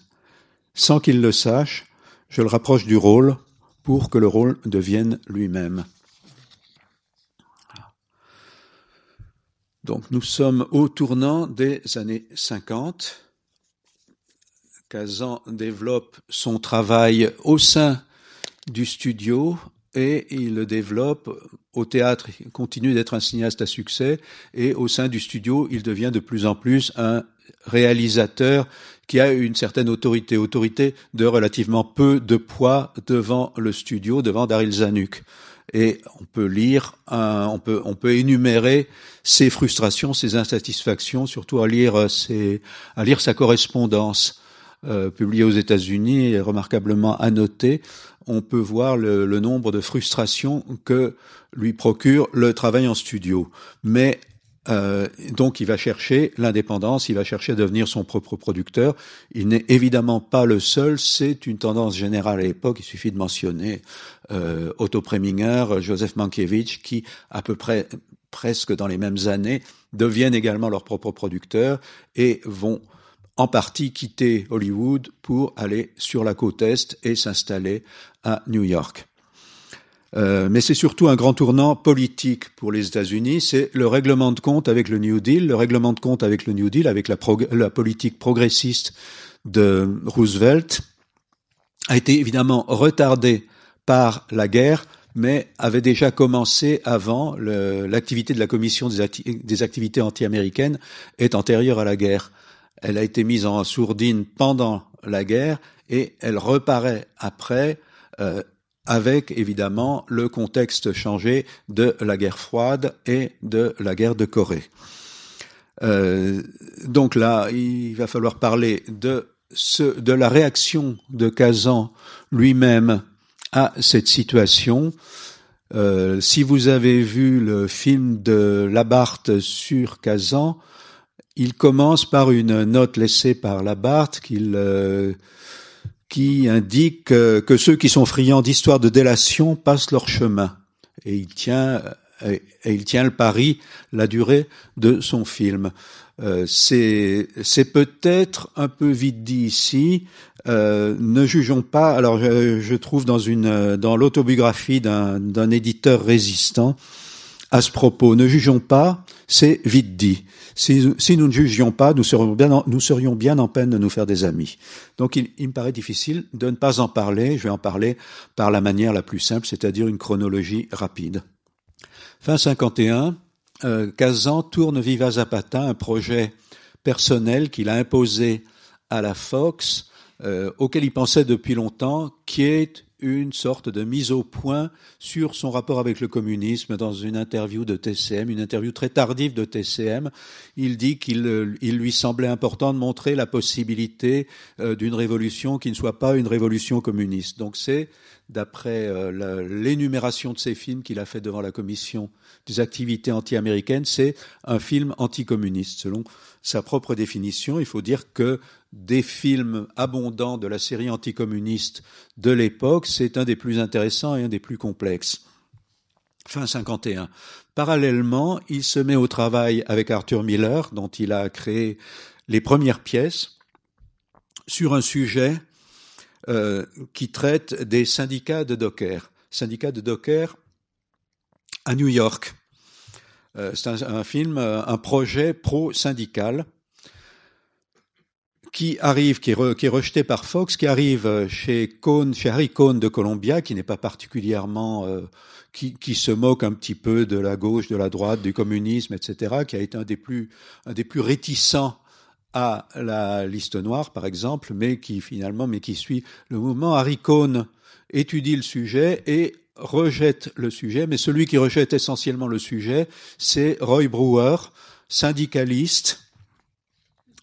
Sans qu'il le sache, je le rapproche du rôle pour que le rôle devienne lui-même. Donc nous sommes au tournant des années 50. Kazan développe son travail au sein du studio et il le développe au théâtre, il continue d'être un cinéaste à succès et au sein du studio, il devient de plus en plus un réalisateur qui a une certaine autorité, autorité de relativement peu de poids devant le studio, devant Daryl Zanuck. Et on peut lire, on peut, on peut énumérer ses frustrations, ses insatisfactions, surtout à lire ses, à lire sa correspondance euh, publié aux États-Unis et remarquablement annoté, on peut voir le, le, nombre de frustrations que lui procure le travail en studio. Mais euh, donc il va chercher l'indépendance, il va chercher à devenir son propre producteur. Il n'est évidemment pas le seul, c'est une tendance générale à l'époque. Il suffit de mentionner euh, Otto Preminger, Joseph Mankiewicz, qui à peu près presque dans les mêmes années deviennent également leurs propres producteurs et vont en partie quitter Hollywood pour aller sur la côte Est et s'installer à New York. Euh, mais c'est surtout un grand tournant politique pour les États-Unis. C'est le règlement de compte avec le New Deal, le règlement de compte avec le New Deal, avec la, politique progressiste de Roosevelt, a été évidemment retardé par la guerre, mais avait déjà commencé avant. L'activité de la Commission des, des activités anti-américaines est antérieure à la guerre. Elle a été mise en sourdine pendant la guerre et elle reparaît après. Euh, avec évidemment le contexte changé de la guerre froide et de la guerre de Corée. Euh, donc là, il va falloir parler de, la réaction de Kazan lui-même à cette situation. Euh, si vous avez vu le film de Labarthe sur Kazan, il commence par une note laissée par Labarthe qu'il euh, qui indique que ceux qui sont friands d'histoires de délation passent leur chemin. Et il tient, et il tient le pari, la durée de son film. Euh, c'est peut-être un peu vite dit ici. Euh, ne jugeons pas. Alors, je, je trouve dans une dans l'autobiographie d'un éditeur résistant à ce propos, ne jugeons pas, c'est vite dit. Si, nous ne jugions pas, nous serions, bien en, peine de nous faire des amis. Donc il, il, me paraît difficile de ne pas en parler. Je vais en parler par la manière la plus simple, c'est-à-dire une chronologie rapide. Fin 51, euh, Kazan tourne Viva Zapata, un projet personnel qu'il a imposé à la Fox, euh, auquel il pensait depuis longtemps, qui est une sorte de mise au point sur son rapport avec le communisme dans une interview de TCM, une interview très tardive de TCM. Il dit qu'il euh, il lui semblait important de montrer la possibilité euh, d'une révolution qui ne soit pas une révolution communiste. Donc c'est, d'après euh, l'énumération de ces films qu'il a fait devant la commission des activités anti-américaines, c'est un film anticommuniste. Selon sa propre définition, il faut dire que des films abondants de la série anticommuniste de l'époque, c'est un des plus intéressants et un des plus complexes. Fin 51. Parallèlement, il se met au travail avec Arthur Miller, dont il a créé les premières pièces, sur un sujet euh, qui traite des syndicats de dockers. Syndicats de dockers à New York. Euh, c'est un, film, euh, un projet pro-syndical qui arrive, qui est, rejeté par Fox, qui arrive chez chez Harry Cohn de Columbia, qui n'est pas particulièrement, qui, qui, se moque un petit peu de la gauche, de la droite, du communisme, etc., qui a été un des plus, un des plus réticents à la liste noire, par exemple, mais qui finalement, mais qui suit le mouvement. Harry Cohn étudie le sujet et rejette le sujet, mais celui qui rejette essentiellement le sujet, c'est Roy Brewer, syndicaliste,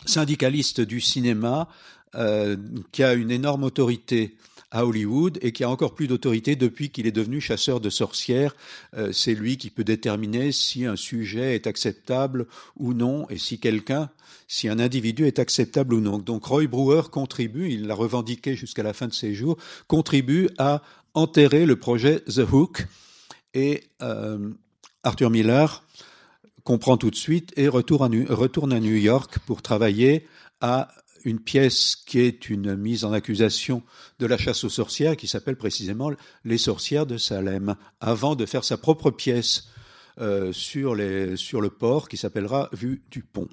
syndicaliste du cinéma euh, qui a une énorme autorité à Hollywood et qui a encore plus d'autorité depuis qu'il est devenu chasseur de sorcières. Euh, c'est lui qui peut déterminer si un sujet est acceptable ou non et si quelqu'un, si un individu est acceptable ou non. Donc Roy Brewer contribue, il l'a revendiqué jusqu'à la fin de ses jours, contribue à enterrer le projet The Hook et euh, Arthur Miller comprend tout de suite et retourne à, New, retourne à New York pour travailler à une pièce qui est une mise en accusation de la chasse aux sorcières qui s'appelle précisément Les sorcières de Salem, avant de faire sa propre pièce euh, sur, le port qui s'appellera Vue du pont.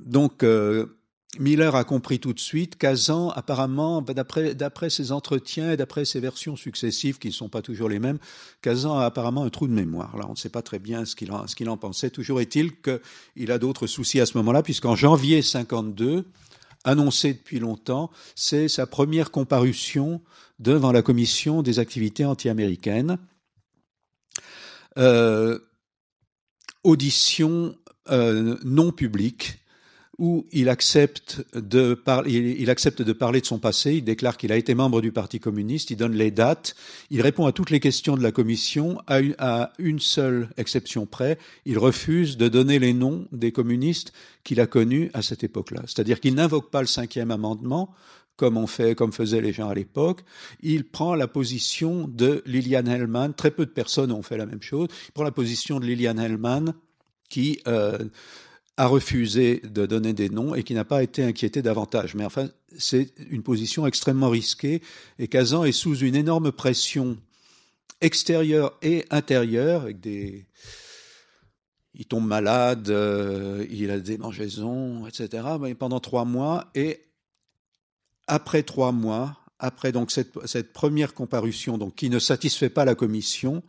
Donc, euh, Miller a compris tout de suite, Kazan, apparemment, d'après ses entretiens et d'après ses versions successives, qui ne sont pas toujours les mêmes, Kazan a apparemment un trou de mémoire. Là, on ne sait pas très bien ce qu'il en, en, pensait. Toujours est-il qu'il a d'autres soucis à ce moment-là, puisqu'en janvier 52, annoncé depuis longtemps, c'est sa première comparution devant la commission des activités anti-américaines. Euh, audition euh, non publique où il accepte de parler, il, accepte de parler de son passé. Il déclare qu'il a été membre du Parti communiste. Il donne les dates. Il répond à toutes les questions de la commission, à une, à une seule exception près. Il refuse de donner les noms des communistes qu'il a connus à cette époque-là. C'est-à-dire qu'il n'invoque pas le cinquième amendement, comme on fait, comme faisaient les gens à l'époque. Il prend la position de Liliane Hellman. Très peu de personnes ont fait la même chose. Il prend la position de Liliane Hellman, qui euh, a refusé de donner des noms et qui n'a pas été inquiété davantage. Mais enfin, c'est une position extrêmement risquée et Kazan est sous une énorme pression extérieure et intérieure il tombe malade, euh, il a des démangeaisons, etc. Pendant trois mois et après trois mois, après donc cette, cette première comparution, donc qui ne satisfait pas la commission,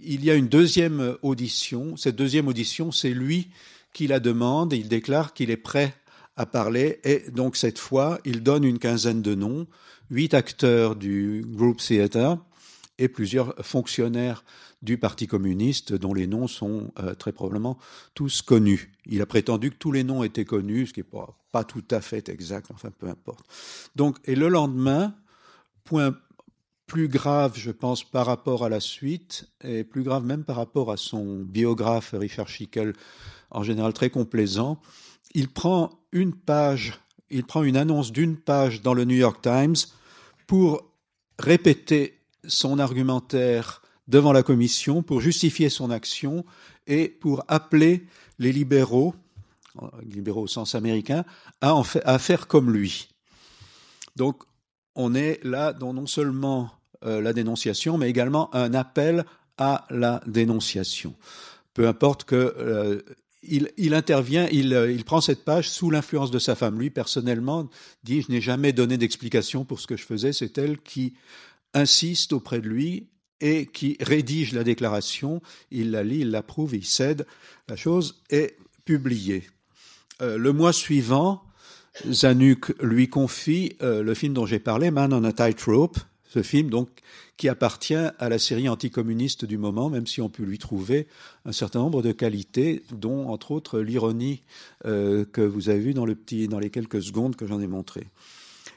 il y a une deuxième audition. Cette deuxième audition, c'est lui qui la demande il déclare qu'il est prêt à parler. Et donc cette fois, il donne une quinzaine de noms, huit acteurs du Group Theater et plusieurs fonctionnaires du Parti communiste dont les noms sont euh, très probablement tous connus. Il a prétendu que tous les noms étaient connus, ce qui n'est pas, pas tout à fait exact, enfin peu importe. Donc, et le lendemain, point plus grave, je pense, par rapport à la suite, et plus grave même par rapport à son biographe Richard Schickel, en général très complaisant. Il prend une page, il prend une annonce d'une page dans le New York Times pour répéter son argumentaire devant la commission, pour justifier son action et pour appeler les libéraux, libéraux au sens américain, à faire comme lui. Donc, on est là dans non seulement euh, la dénonciation, mais également un appel à la dénonciation. Peu importe que euh, il, intervient, il, il, prend cette page sous l'influence de sa femme. Lui, personnellement, dit Je n'ai jamais donné d'explication pour ce que je faisais. C'est elle qui insiste auprès de lui et qui rédige la déclaration. Il la lit, il l'approuve, il cède. La chose est publiée. Euh, le mois suivant, Zanuck lui confie euh, le film dont j'ai parlé, Man on a Tightrope, ce film donc qui appartient à la série anticommuniste du moment, même si on peut lui trouver un certain nombre de qualités, dont entre autres l'ironie euh, que vous avez vue dans, le petit, dans les quelques secondes que j'en ai montré.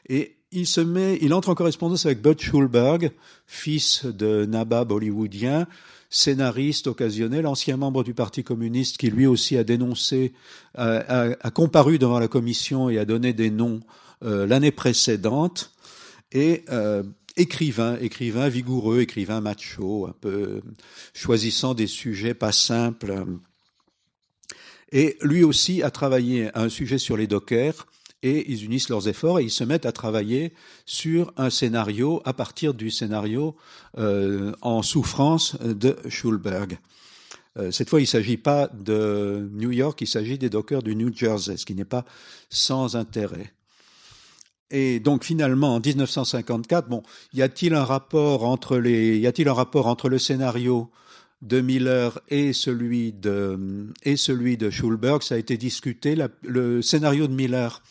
Et il se met, il entre en correspondance avec Bud Schulberg, fils de nabab hollywoodien, scénariste occasionnel, ancien membre du Parti communiste, qui lui aussi a dénoncé, a comparu devant la commission et a donné des noms euh, l'année précédente, et euh, écrivain, écrivain vigoureux, écrivain macho, un peu choisissant des sujets pas simples. Et lui aussi a travaillé un sujet sur les dockers et ils unissent leurs efforts et ils se mettent à travailler sur un scénario à partir du scénario euh, en souffrance de Schulberg. Euh, cette fois, il ne s'agit pas de New York, il s'agit des dockers du New Jersey, ce qui n'est pas sans intérêt. Et donc finalement, en 1954, bon, y a-t-il un rapport entre les, y a-t-il un rapport entre le scénario de Miller et celui de et celui de Schulberg? Ça a été discuté. Le scénario de Miller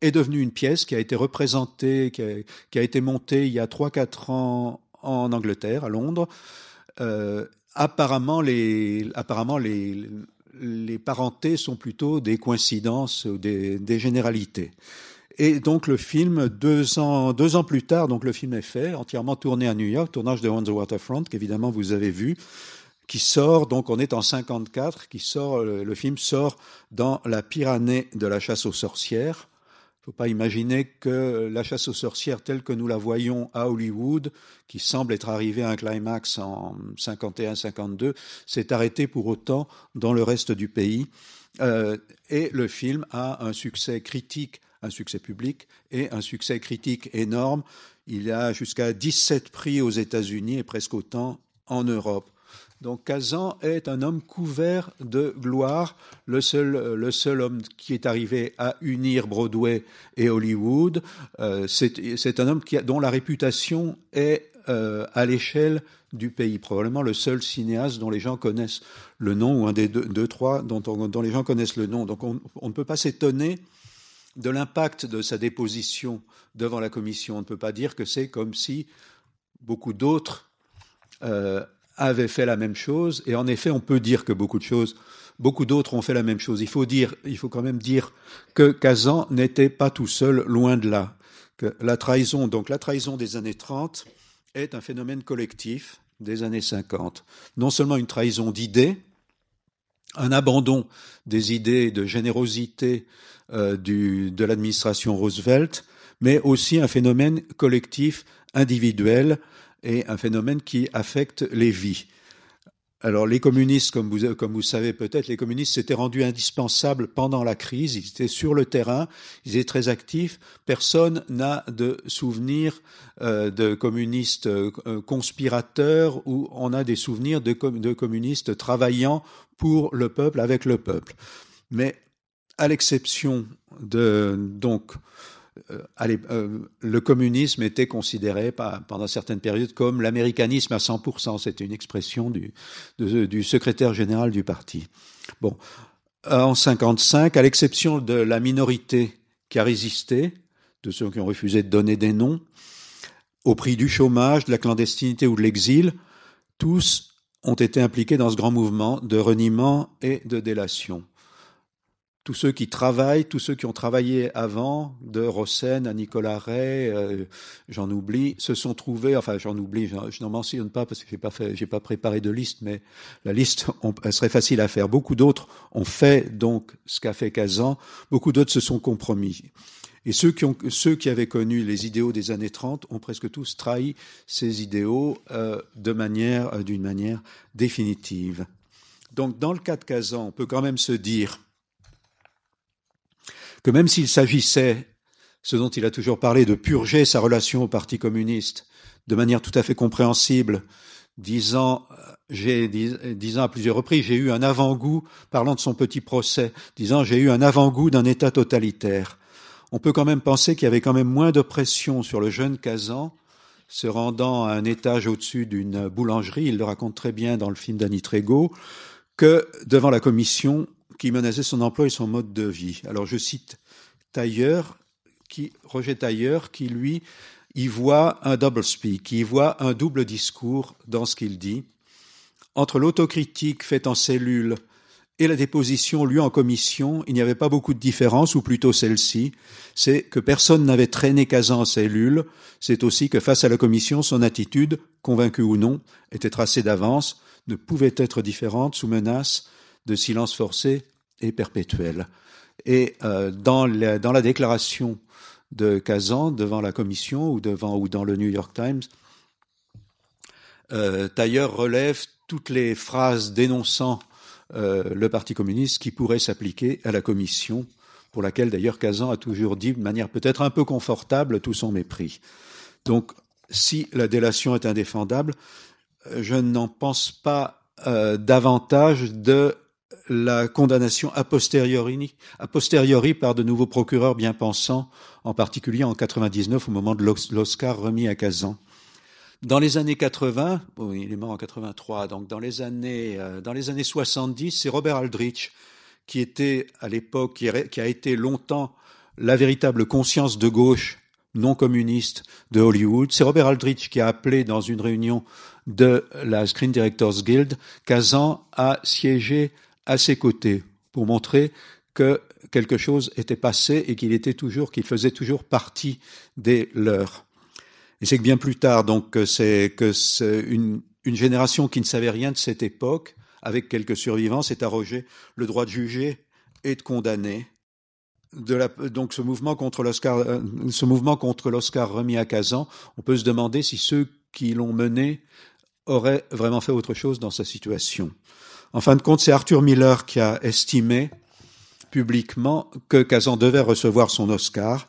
est devenu une pièce qui a été représentée, qui a, été montée il y a trois quatre ans en Angleterre, à Londres. Euh, apparemment, les apparemment les les parentés sont plutôt des coïncidences ou des généralités. Et donc le film, deux ans, deux ans plus tard, donc le film est fait, entièrement tourné à New York, tournage de On the Waterfront, qu'évidemment vous avez vu, qui sort, donc on est en 54, qui sort, le film sort dans la pire année de la chasse aux sorcières. Faut pas imaginer que la chasse aux sorcières telle que nous la voyons à Hollywood, qui semble être arrivée à un climax en 51-52, s'est arrêtée pour autant dans le reste du pays. Euh, et le film a un succès critique un succès public et un succès critique énorme. Il a jusqu'à 17 prix aux États-Unis et presque autant en Europe. Donc Kazan est un homme couvert de gloire, le seul, le seul homme qui est arrivé à unir Broadway et Hollywood. Euh, c'est un homme dont la réputation est euh, à l'échelle du pays, probablement le seul cinéaste dont les gens connaissent le nom, ou un des deux, trois dont, on, dont les gens connaissent le nom. Donc on, on ne peut pas s'étonner de l'impact de sa déposition devant la commission. On ne peut pas dire que c'est comme si beaucoup d'autres euh, avait fait la même chose, et en effet, on peut dire que beaucoup de choses, beaucoup d'autres ont fait la même chose. Il faut dire, il faut quand même dire que Kazan n'était pas tout seul, loin de là. Que la trahison, donc la trahison des années 30, est un phénomène collectif des années 50. Non seulement une trahison d'idées, un abandon des idées de générosité euh, du, de l'administration Roosevelt, mais aussi un phénomène collectif, individuel, et un phénomène qui affecte les vies. Alors les communistes, comme vous, comme vous savez peut-être, les communistes s'étaient rendus indispensables pendant la crise, ils étaient sur le terrain, ils étaient très actifs, personne n'a de souvenir euh, de communistes euh, conspirateurs ou on a des souvenirs de, de communistes travaillant pour le peuple, avec le peuple. Mais à l'exception de donc euh, euh, le communisme était considéré pendant certaines périodes comme l'américanisme à 100%. C'était une expression du, du, secrétaire général du parti. Bon, en 55, à l'exception de la minorité qui a résisté, de ceux qui ont refusé de donner des noms, au prix du chômage, de la clandestinité ou de l'exil, tous ont été impliqués dans ce grand mouvement de reniement et de délation tous ceux qui travaillent, tous ceux qui ont travaillé avant, de Rossen à Nicolas Ray, euh, j'en oublie, se sont trouvés, enfin j'en oublie, je n'en mentionne pas parce que j'ai pas pas préparé de liste, mais la liste, (laughs) serait facile à faire. Beaucoup d'autres ont fait donc ce qu'a fait Kazan, beaucoup d'autres se sont compromis. Et ceux qui, avaient connu les idéaux des années 30 ont presque tous trahi ces idéaux euh, euh, d'une manière définitive. Donc, dans le cas de Kazan, on peut quand même se dire que même s'il s'agissait, ce dont il a toujours parlé, de purger sa relation au Parti communiste de manière tout à fait compréhensible, disant, euh, j'ai, disant à plusieurs reprises, j'ai eu un avant-goût, parlant de son petit procès, disant, j'ai eu un avant-goût d'un État totalitaire. On peut quand même penser qu'il y avait quand même moins de pression sur le jeune Kazan, se rendant à un étage au-dessus d'une boulangerie, il le raconte très bien dans le film d'Annie Trégo, que devant la commission qui menaçait son emploi et son mode de vie. Alors je cite Tailleur, qui, Roger Tailleur, qui lui y voit un double speak, qui y voit un double discours dans ce qu'il dit. Entre l'autocritique faite en cellule et la déposition lue en commission, il n'y avait pas beaucoup de différence, ou plutôt celle-ci, c'est que personne n'avait traîné Kazan en cellule, c'est aussi que face à la commission, son attitude, convaincue ou non, était tracée d'avance, ne pouvait être différente sous menace de silence forcé et perpétuel. Et euh, dans, la, déclaration de Kazan devant la commission ou devant ou dans le New York Times, euh, relève toutes les phrases dénonçant euh, le Parti communiste qui pourraient s'appliquer à la commission, pour laquelle d'ailleurs Kazan a toujours dit de manière peut-être un peu confortable tout son mépris. Donc, si la délation est indéfendable, je n'en pense pas euh, davantage de la condamnation a posteriori, a posteriori par de nouveaux procureurs bien pensants, en particulier en 99 au moment de l'Oscar remis à Kazan. Dans les années 80, il est mort en 83, donc dans les années, euh, dans les années 70, c'est Robert Aldrich qui était à l'époque, qui, a été longtemps la véritable conscience de gauche non communiste de Hollywood. C'est Robert Aldrich qui a appelé dans une réunion de la Screen Directors Guild Kazan a siégé à ses côtés pour montrer que quelque chose était passé et qu'il était toujours, qu'il faisait toujours partie des leurs. Et c'est que bien plus tard, donc, c'est que c'est une, une génération qui ne savait rien de cette époque, avec quelques survivants, s'est arrogé le droit de juger et de condamner. Donc ce mouvement contre l'Oscar, euh, ce mouvement contre l'Oscar remis à Kazan, on peut se demander si ceux qui l'ont mené auraient vraiment fait autre chose dans sa situation. En fin de compte, c'est Arthur Miller qui a estimé publiquement que Kazan devait recevoir son Oscar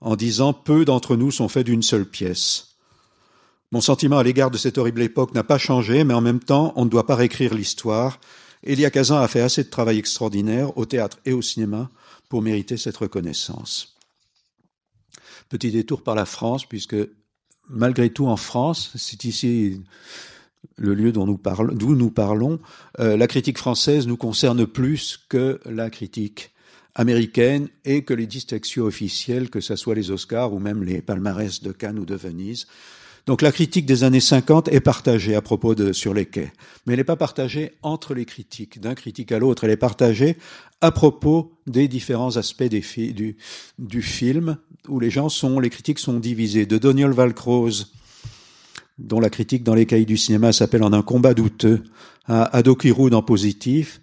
en disant peu d'entre nous sont faits d'une seule pièce. Mon sentiment à l'égard de cette horrible époque n'a pas changé, mais en même temps, on ne doit pas réécrire l'histoire. Elia Kazan a fait assez de travail extraordinaire au théâtre et au cinéma pour mériter cette reconnaissance. Petit détour par la France, puisque malgré tout en France, c'est ici le lieu dont nous parlons, d'où nous parlons, euh, la critique française nous concerne plus que la critique américaine et que les distinctions officielles, que ce soit les Oscars ou même les palmarès de Cannes ou de Venise. Donc la critique des années 50 est partagée à propos de Sur les quais, mais elle n'est pas partagée entre les critiques, d'un critique à l'autre, elle est partagée à propos des différents aspects du, film, où les gens sont, les critiques sont divisées. De Doniol Valcroze, dont la critique dans les cahiers du cinéma s'appelle En un combat douteux, à Ado dans Positif,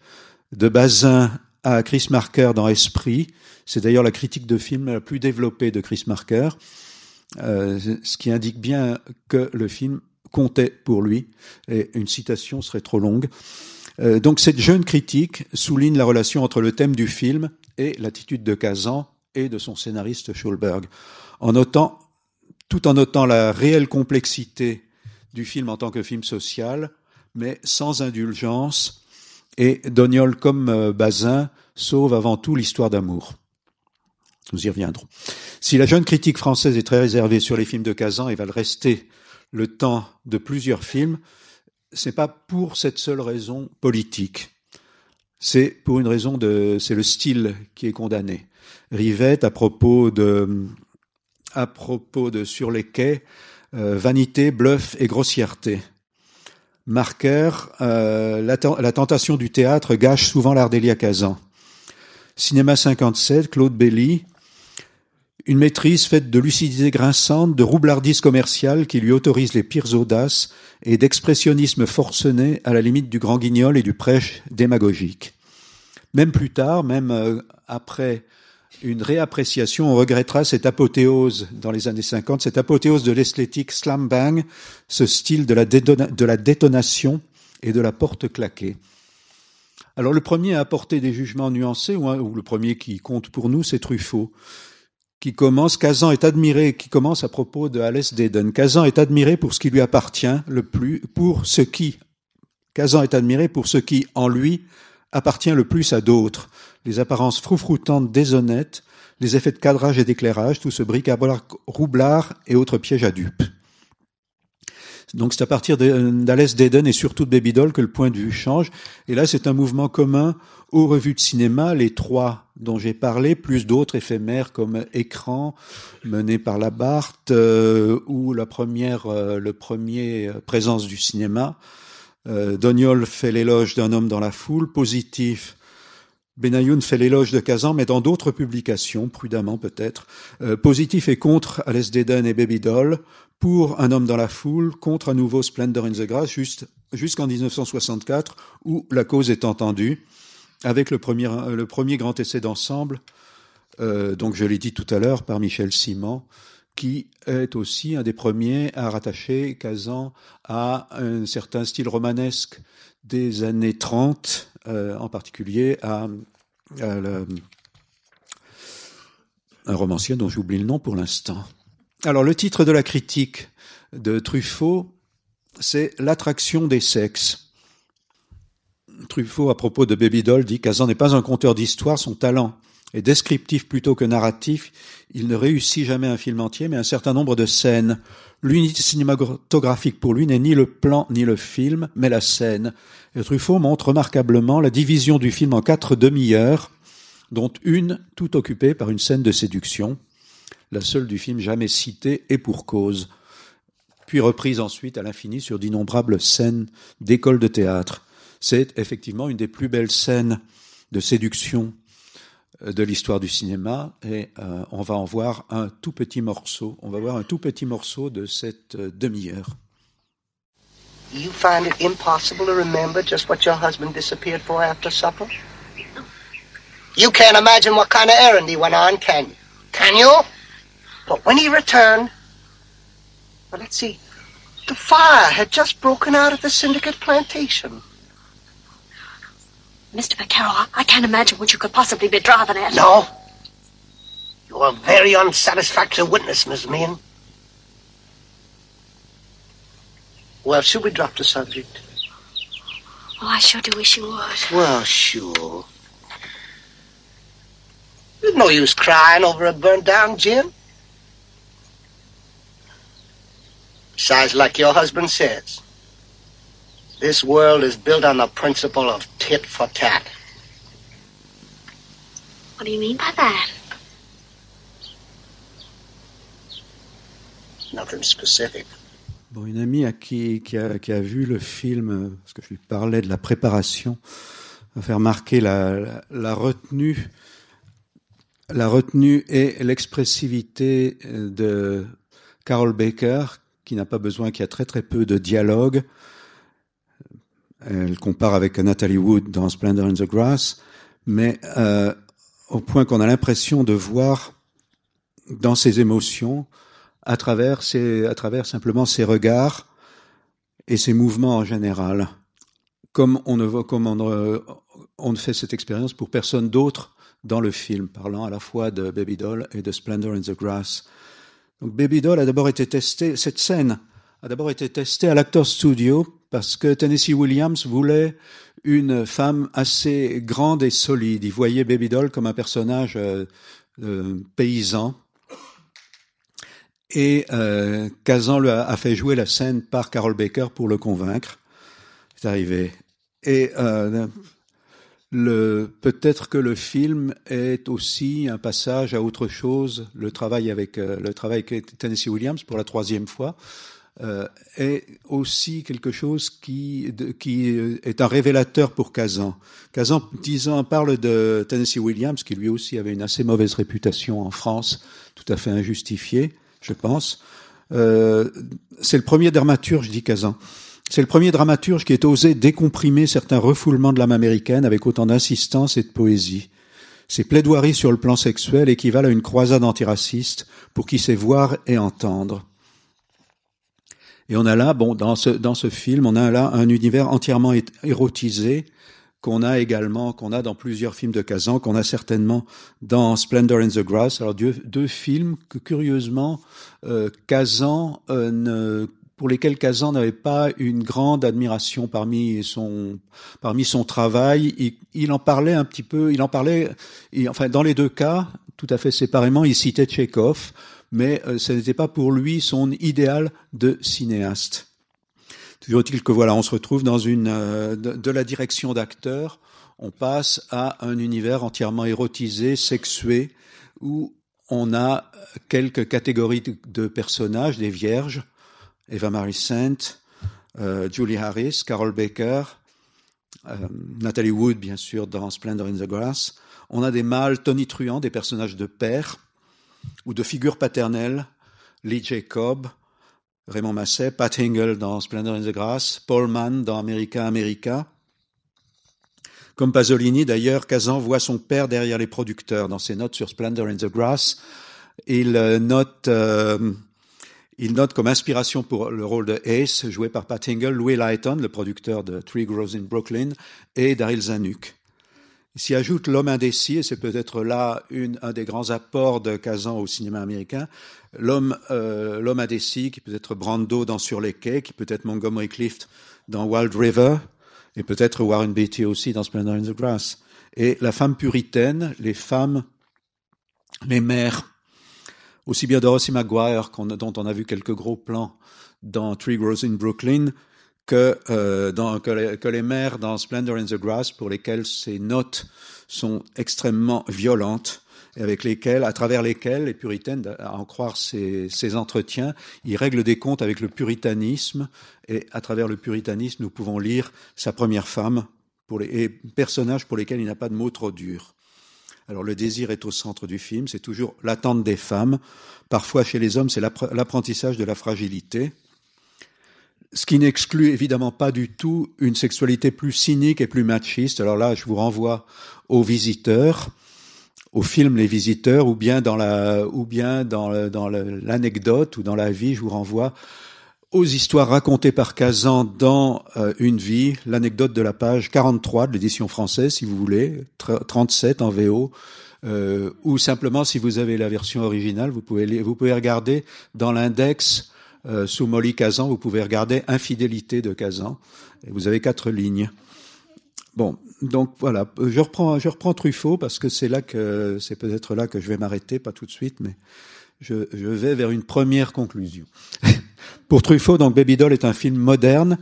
de Bazin à Chris Marker dans Esprit, c'est d'ailleurs la critique de film la plus développée de Chris Marker, euh, ce qui indique bien que le film comptait pour lui, et une citation serait trop longue. Euh, donc cette jeune critique souligne la relation entre le thème du film et l'attitude de Kazan et de son scénariste Schulberg, en notant, tout en notant la réelle complexité du film en tant que film social, mais sans indulgence, et Doniol comme euh, Bazin sauve avant tout l'histoire d'amour. Nous y reviendrons. Si la jeune critique française est très réservée sur les films de Kazan et va le rester le temps de plusieurs films, c'est pas pour cette seule raison politique. C'est pour une raison de, c'est le style qui est condamné. Rivette, à propos de, à propos de Sur les quais, vanité, bluff et grossièreté. Marker, euh, la, tentation du théâtre gâche souvent l'art d'Elia. Cinéma 57, Claude Belly, une maîtrise faite de lucidité grinçante, de roublardise commerciale qui lui autorise les pires audaces et d'expressionnisme forcené à la limite du grand guignol et du prêche démagogique. Même plus tard, même euh, après une réappréciation, on regrettera cette apothéose dans les années 50, cette apothéose de l'esthétique slam bang, ce style de la, détonation et de la porte claquée. Alors le premier à apporter des jugements nuancés, ou, le premier qui compte pour nous, c'est Truffaut qui commence, Kazan est admiré, qui commence à propos de Alice Deden. Kazan est admiré pour ce qui lui appartient le plus, pour ce qui, Kazan est admiré pour ce qui, en lui, appartient le plus à d'autres. Les apparences froufroutantes, déshonnêtes, les effets de cadrage et d'éclairage, tout ce bric-à-brac roublard et autres pièges à dupes. Donc c'est à partir d'Alès Deden et surtout de Baby Doll que le point de vue change. Et là, c'est un mouvement commun aux revues de cinéma, les trois dont j'ai parlé, plus d'autres éphémères comme Écran, mené par la Barthes, euh, ou la première, euh, le premier euh, présence du cinéma. Doniol fait l'éloge d'un homme dans la foule, positif. Benayoun fait l'éloge de Kazan, mais dans d'autres publications, prudemment peut-être. positif et contre Alès Deden et Baby Doll, pour Un homme dans la foule, contre à nouveau Splendor in the Grass, jusqu'en 1964, où la cause est entendue avec le premier, le premier grand essai d'ensemble, euh, donc je l'ai dit tout à l'heure, par Michel Simon, qui est aussi un des premiers à rattacher Kazan à un certain style romanesque des années 30, euh, en particulier à, un romancier dont j'oublie le nom pour l'instant. Alors le titre de la critique de Truffaut, c'est L'attraction des sexes. Truffaut, à propos de Baby Doll, dit Kazan n'est pas un conteur d'histoire, son talent est descriptif plutôt que narratif. Il ne réussit jamais un film entier, mais un certain nombre de scènes. L'unité cinématographique pour lui n'est ni le plan ni le film, mais la scène. Et Truffaut montre remarquablement la division du film en quatre demi-heures, dont une tout occupée par une scène de séduction, la seule du film jamais citée et pour cause, puis reprise ensuite à l'infini sur d'innombrables scènes d'école de théâtre. C'est effectivement une des plus belles scènes de séduction de l'histoire du cinéma et euh, on va en voir un tout petit morceau. On va voir un tout petit morceau de cette euh, demi-heure. You find it impossible to remember just what your husband disappeared for after supper? You can't imagine what kind of errand he went on, can you? Can you? But when he returned, well, let's see, the fire had just broken out at the Syndicate plantation. Mr. McCarroll, I can't imagine what you could possibly be driving at. No. You're a very unsatisfactory witness, Miss Meehan. Well, should we drop the subject? Oh, I sure do wish you would. Well, sure. There's no use crying over a burnt down gin. Besides, like your husband says, this world is built on the principle of tit for tat. What do you mean by that? Nothing specific. Bon, une amie à qui, qui, a, qui a vu le film, euh, parce que je lui parlais de la préparation, va faire marquer la, la, la retenue, la retenue et l'expressivité de Carol Baker, qui n'a pas besoin, qui a très très peu de dialogue. Elle compare avec Natalie Wood dans Splendor in the Grass, mais euh, au point qu'on a l'impression de voir dans ses émotions, à travers, ses, à travers simplement ses regards et ses mouvements en général, comme on ne, comme on, euh, on ne fait cette expérience pour personne d'autre dans le film, parlant à la fois de Baby Doll et de Splendor in the Grass. Donc Baby Doll a d'abord été testé, cette scène a d'abord été testée à l'Actors Studio parce que Tennessee Williams voulait une femme assez grande et solide. Il voyait Baby Doll comme un personnage euh, euh, paysan. Et euh, Kazan lui a, fait jouer la scène par Carol Baker pour le convaincre. C'est arrivé. Et euh, peut-être que le film est aussi un passage à autre chose. Le travail avec le travail avec Tennessee Williams pour la troisième fois est aussi quelque chose qui, qui est un révélateur pour Kazan. Kazan, disant, parle de Tennessee Williams, qui lui aussi avait une assez mauvaise réputation en France, tout à fait injustifiée, je pense. Euh, c'est le premier dramaturge, dit Kazan. C'est le premier dramaturge qui ait osé décomprimer certains refoulements de l'âme américaine avec autant d'insistance et de poésie. Ses plaidoiries sur le plan sexuel équivalent à une croisade antiraciste pour qui sait voir et entendre. Et on a là, bon, dans ce, dans ce film, on a là un univers entièrement érotisé qu'on a également, qu'on a dans plusieurs films de Kazan, qu'on a certainement dans Splendor in the Grass. Alors deux, deux films que curieusement euh, Kazan euh, ne pour lesquels Kazan n'avait pas une grande admiration parmi son parmi son travail. Il, il en parlait un petit peu. Il en parlait. Il, enfin, dans les deux cas, tout à fait séparément, il citait Tchekhov mais euh, ce n'était pas pour lui son idéal de cinéaste. Toujours est-il que voilà, on se retrouve dans une euh, de, la direction d'acteur, on passe à un univers entièrement érotisé, sexué, où on a quelques catégories de, personnages, des vierges, Eva Marie Saint, euh, Julie Harris, Carol Baker, euh, Natalie Wood, bien sûr, dans Splendor in the Grass. On a des mâles tonitruants, des personnages de père, ou de figures paternelles, Lee Jacob, Raymond Masset, Pat Hingle dans Splendor in the Grass, Paul Mann dans America America. Comme Pasolini, d'ailleurs, Kazan voit son père derrière les producteurs dans ses notes sur Splendor in the Grass. Il note, euh, il note comme inspiration pour le rôle de Ace, joué par Pat Hingle, Louis Lighton, le producteur de Three Grows in Brooklyn, et Daryl Zanuck. S'y ajoute L'homme indécis, et c'est peut-être là une, un des grands apports de Kazan au cinéma américain. L'homme, euh, l'homme indécis, qui peut être Brando dans Sur les quais, qui peut être Montgomery Clift dans Wild River, et peut-être Warren Beatty aussi dans Splendor in the Grass. Et la femme puritaine, les femmes, les mères, aussi bien Dorothy Maguire, dont on a vu quelques gros plans dans Three Grows in Brooklyn, que, euh, dans, que, les, que les mères dans Splendor in the Grass, pour lesquelles ces notes sont extrêmement violentes, et avec lesquelles, à travers lesquelles les puritaines, à en croire ces, entretiens, ils règlent des comptes avec le puritanisme, et à travers le puritanisme, nous pouvons lire sa première femme, pour les, et personnages pour lesquels il n'a pas de mots trop durs. Alors le désir est au centre du film, c'est toujours l'attente des femmes. Parfois chez les hommes, c'est l'apprentissage de la fragilité ce qui n'exclut évidemment pas du tout une sexualité plus cynique et plus machiste. Alors là, je vous renvoie aux visiteurs, au film Les Visiteurs, ou bien dans la, ou bien dans, l'anecdote ou dans la vie, je vous renvoie aux histoires racontées par Kazan dans euh, Une vie, l'anecdote de la page 43 de l'édition française, si vous voulez, 37 en VO, euh, ou simplement, si vous avez la version originale, vous pouvez, vous pouvez regarder dans l'index euh, sous Molly Kazan, vous pouvez regarder Infidélité de Kazan, vous avez quatre lignes. Bon, donc voilà, je reprends, je reprends Truffaut parce que c'est là que c'est peut-être là que je vais m'arrêter, pas tout de suite, mais je, je vais vers une première conclusion. (laughs) Pour Truffaut, donc Baby Doll est un film moderne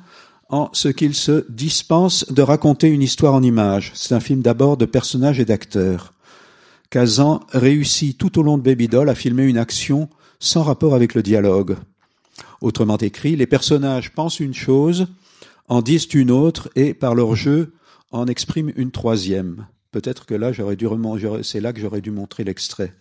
en ce qu'il se dispense de raconter une histoire en images. C'est un film d'abord de personnages et d'acteurs. Kazan réussit tout au long de Baby Doll à filmer une action sans rapport avec le dialogue. Autrement écrit, les personnages pensent une chose, en disent une autre et par leur jeu en expriment une troisième. Peut-être que là, j'aurais dû c'est là que j'aurais dû montrer l'extrait.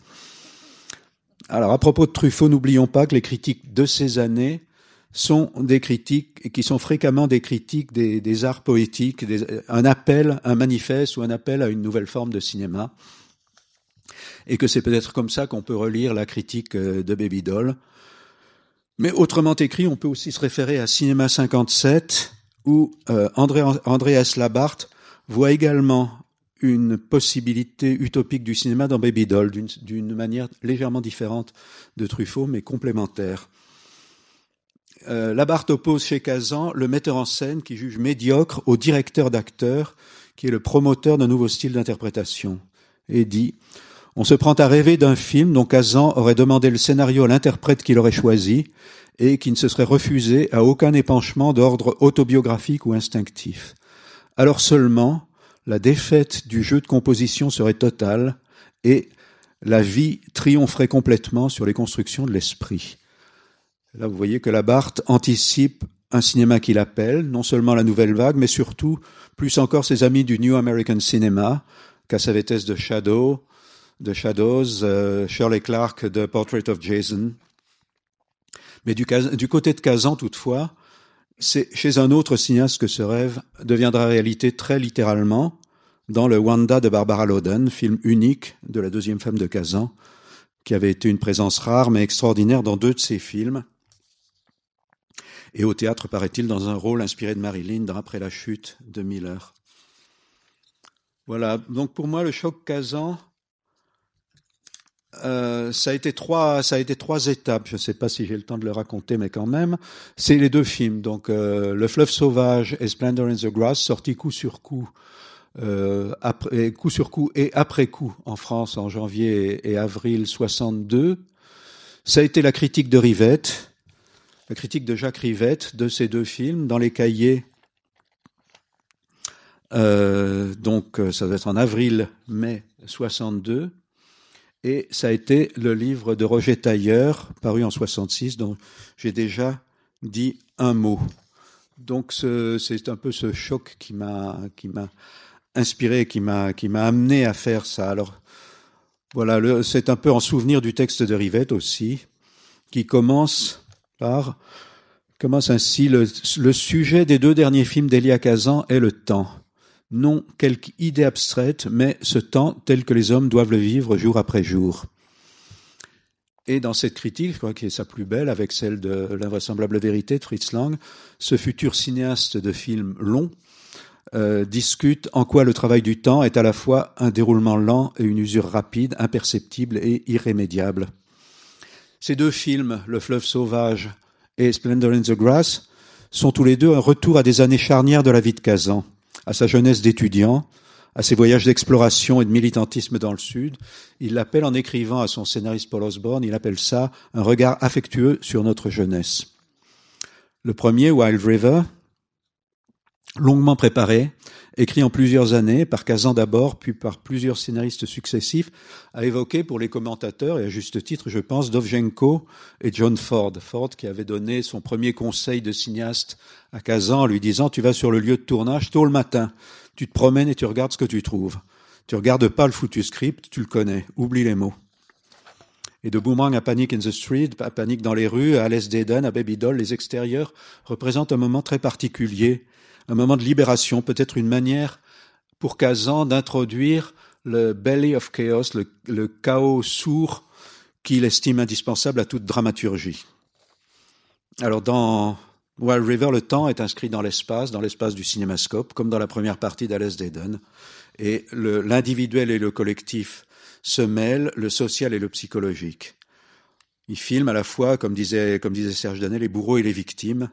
Alors, à propos de Truffaut, n'oublions pas que les critiques de ces années sont des critiques qui sont fréquemment des critiques des, arts poétiques, un appel, un manifeste ou un appel à une nouvelle forme de cinéma. Et que c'est peut-être comme ça qu'on peut relire la critique euh, de Baby Doll. Mais autrement écrit, on peut aussi se référer à Cinéma 57, où euh, André, Andreas Labarthe voit également une possibilité utopique du cinéma dans Baby Doll, d'une manière légèrement différente de Truffaut, mais complémentaire. Euh, oppose chez Kazan le metteur en scène qui juge médiocre au directeur d'acteur, qui est le promoteur d'un nouveau style d'interprétation, et dit On se prend à rêver d'un film dont Kazan aurait demandé le scénario à l'interprète qu'il aurait choisi, et qui ne se serait refusé à aucun épanchement d'ordre autobiographique ou instinctif. Alors seulement, la défaite du jeu de composition serait totale et la vie triompherait complètement sur les constructions de l'esprit. Là, vous voyez que la Barthes anticipe un cinéma qu'il appelle, non seulement la nouvelle vague, mais surtout, plus encore ses amis du New American Cinema, Cassavetes de Shadow, de Shadows, euh, Shirley Clark de Portrait of Jason, mais du, côté de Kazan, toutefois, c'est chez un autre cinéaste que ce rêve deviendra réalité très littéralement dans le Wanda de Barbara Loden, film unique de la deuxième femme de Kazan, qui avait été une présence rare mais extraordinaire dans deux de ses films. Et au théâtre, paraît-il, dans un rôle inspiré de Marilyn Après la chute de Miller. Voilà, donc pour moi, le choc Kazan, euh, ça a été trois, ça a été trois étapes. Je ne sais pas si j'ai le temps de le raconter, mais quand même, c'est les deux films. Donc, euh, Le Fleuve Sauvage et Splendor in the Grass, sortis coup sur coup, euh, coup sur coup et après coup en France en janvier et, avril 62. Ça a été la critique de Rivette, la critique de Jacques Rivette de ces deux films dans les cahiers. donc, ça va être en avril-mai 62. Et ça a été le livre de Roger Tailleur, paru en 66, dont j'ai déjà dit un mot. Donc c'est un peu ce choc qui m'a qui m'a inspiré, qui m'a amené à faire ça. Alors voilà, c'est un peu en souvenir du texte de Rivette aussi, qui commence par commence ainsi le sujet des deux derniers films d'Elia Kazan est le temps non quelque idée abstraite, mais ce temps tel que les hommes doivent le vivre jour après jour. Et dans cette critique, je crois qui est sa plus belle, avec celle de L'invraisemblable vérité de Fritz Lang, ce futur cinéaste de films longs euh, discute en quoi le travail du temps est à la fois un déroulement lent et une usure rapide, imperceptible et irrémédiable. Ces deux films, Le fleuve sauvage et Splendor in the Grass, sont tous les deux un retour à des années charnières de la vie de Kazan à sa jeunesse d'étudiant, à ses voyages d'exploration et de militantisme dans le Sud. Il l'appelle en écrivant à son scénariste Paul Osborne, il appelle ça un regard affectueux sur notre jeunesse. Le premier, Wild River, longuement préparé, écrit en plusieurs années, par Kazan d'abord, puis par plusieurs scénaristes successifs, a évoqué pour les commentateurs, et à juste titre, je pense, Dovzhenko et John Ford. Ford qui avait donné son premier conseil de cinéaste à Kazan en lui disant, tu vas sur le lieu de tournage tôt le matin, tu te promènes et tu regardes ce que tu trouves. Tu regardes pas le foutu script, tu le connais, oublie les mots. Et de Boomerang à Panic in the Street, à Panique dans les rues, à Alice d'Eden, à Baby Doll, les extérieurs représentent un moment très particulier un moment de libération, peut-être une manière pour Kazan d'introduire le belly of chaos, le, chaos sourd qu'il estime indispensable à toute dramaturgie. Alors dans Wild River, le temps est inscrit dans l'espace, dans l'espace du cinémascope, comme dans la première partie d'Alice d'Eden. Et l'individuel et le collectif se mêlent, le social et le psychologique. Il filme à la fois, comme disait, comme disait Serge Danet, les bourreaux et les victimes,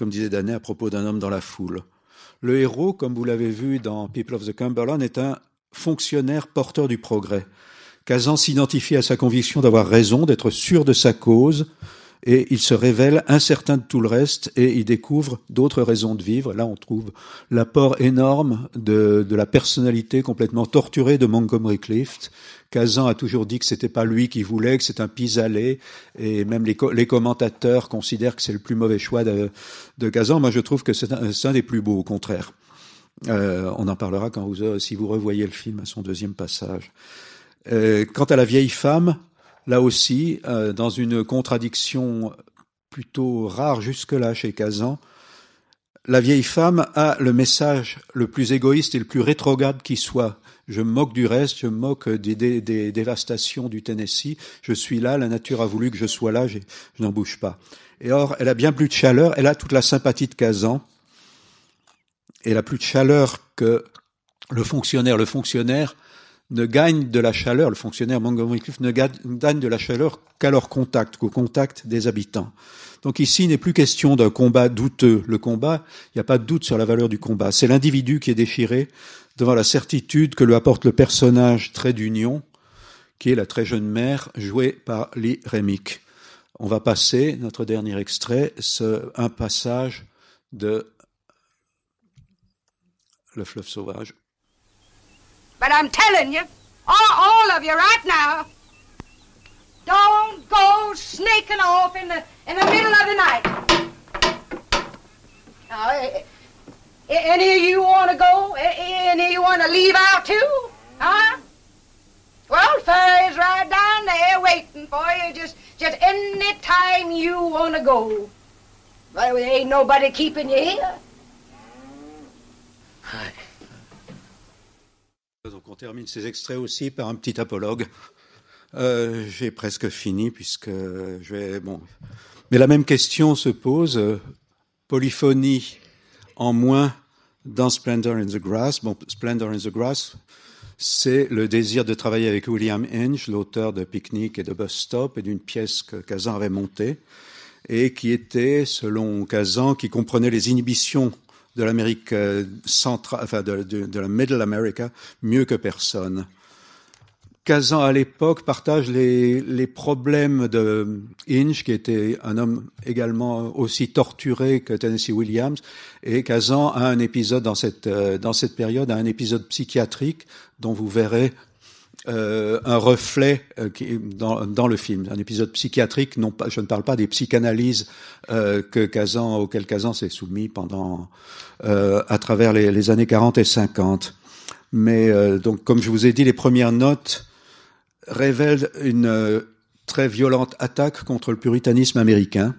comme disait Danet à propos d'un homme dans la foule. Le héros, comme vous l'avez vu dans People of the Cumberland, est un fonctionnaire porteur du progrès. Kazan s'identifie à sa conviction d'avoir raison, d'être sûr de sa cause, et il se révèle incertain de tout le reste et il découvre d'autres raisons de vivre. Là, on trouve l'apport énorme de, de la personnalité complètement torturée de Montgomery Clift. Kazan a toujours dit que c'était pas lui qui voulait, que c'est un pis-aller, et même les, les, commentateurs considèrent que c'est le plus mauvais choix de, de Kazan. Moi, je trouve que c'est un, un, des plus beaux, au contraire. Euh, on en parlera quand vous, si vous revoyez le film à son deuxième passage. Euh, quant à la vieille femme, là aussi, euh, dans une contradiction plutôt rare jusque-là chez Kazan, la vieille femme a le message le plus égoïste et le plus rétrograde qui soit. Je me moque du reste, je me moque des, dévastations du Tennessee. Je suis là, la nature a voulu que je sois là, je n'en bouge pas. Et or, elle a bien plus de chaleur, elle a toute la sympathie de Kazan. Elle a plus de chaleur que le fonctionnaire. Le fonctionnaire ne gagne de la chaleur, le fonctionnaire Montgomery Clift ne gagne de la chaleur qu'à leur contact, qu'au contact des habitants. Donc ici, il n'est plus question d'un combat douteux. Le combat, il n'y a pas de doute sur la valeur du combat. C'est l'individu qui est déchiré devant la certitude que lui apporte le personnage trait d'union, qui est la très jeune mère, jouée par Lee Remick. On va passer, notre dernier extrait, ce, un passage de Le fleuve sauvage. But I'm telling you, all, all of you right now, don't go sneaking off in the in the middle of the night. Now, eh, eh, eh, any of you want to go? Any of you want to leave out too? Huh? Well, Furry's right down there waiting for you. Just, just any time you want to go. Well, ain't nobody keeping you here. Donc on termine ces extraits aussi par un petit apologue. Euh, J'ai presque fini puisque je vais. Mais la même question se pose. Polyphonie en moins dans Splendor in the Grass. Bon, Splendor in the Grass, c'est le désir de travailler avec William Inge, l'auteur de Picnic et de Bus Stop et d'une pièce que Kazan avait montée et qui était, selon Kazan, qui comprenait les inhibitions de l'Amérique centrale, enfin de, la Middle America, mieux que personne. Kazan, à l'époque, partage les, les, problèmes de Inge, qui était un homme également aussi torturé que Tennessee Williams, et Kazan a un épisode dans cette, dans cette période, a un épisode psychiatrique dont vous verrez euh, un reflet euh, qui, dans, dans, le film, un épisode psychiatrique. Non pas, je ne parle pas des psychanalyses euh, que Kazan, auxquelles Kazan s'est soumis pendant, euh, à travers les, les, années 40 et 50. Mais euh, donc, comme je vous ai dit, les premières notes révèlent une très violente attaque contre le puritanisme américain.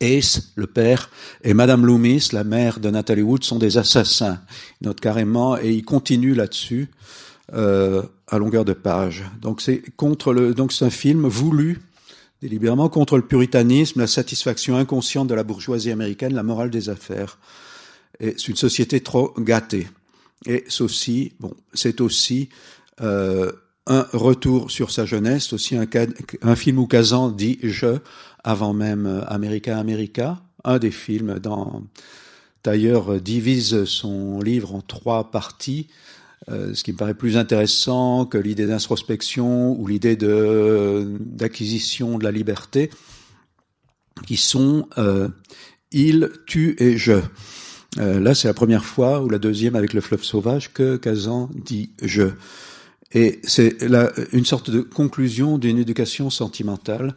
Ace, le père, et Madame Loomis, la mère de Natalie Wood, sont des assassins. Ils notent carrément, et ils continuent là-dessus euh, à longueur de page. Donc c'est contre le, donc c'est un film voulu délibérément contre le puritanisme, la satisfaction inconsciente de la bourgeoisie américaine, la morale des affaires. Et c'est une société trop gâtée. Et aussi, bon, c'est aussi euh, un retour sur sa jeunesse, aussi un, un film où Kazan dit je avant même America America, un des films dans d'ailleurs divise son livre en trois parties euh, ce qui me paraît plus intéressant que l'idée d'introspection ou l'idée de d'acquisition de la liberté, qui sont euh, il, tu et je. Euh, là, c'est la première fois, ou la deuxième avec le fleuve sauvage, que Kazan dit je. Et c'est une sorte de conclusion d'une éducation sentimentale.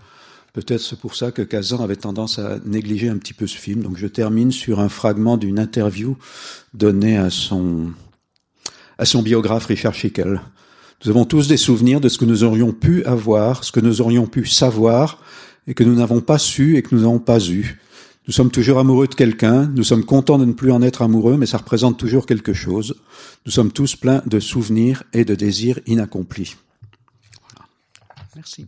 Peut-être c'est pour ça que Kazan avait tendance à négliger un petit peu ce film. Donc je termine sur un fragment d'une interview donnée à son à son biographe Richard Schickel. Nous avons tous des souvenirs de ce que nous aurions pu avoir, ce que nous aurions pu savoir, et que nous n'avons pas su et que nous n'avons pas eu. Nous sommes toujours amoureux de quelqu'un, nous sommes contents de ne plus en être amoureux, mais ça représente toujours quelque chose. Nous sommes tous pleins de souvenirs et de désirs inaccomplis. Merci.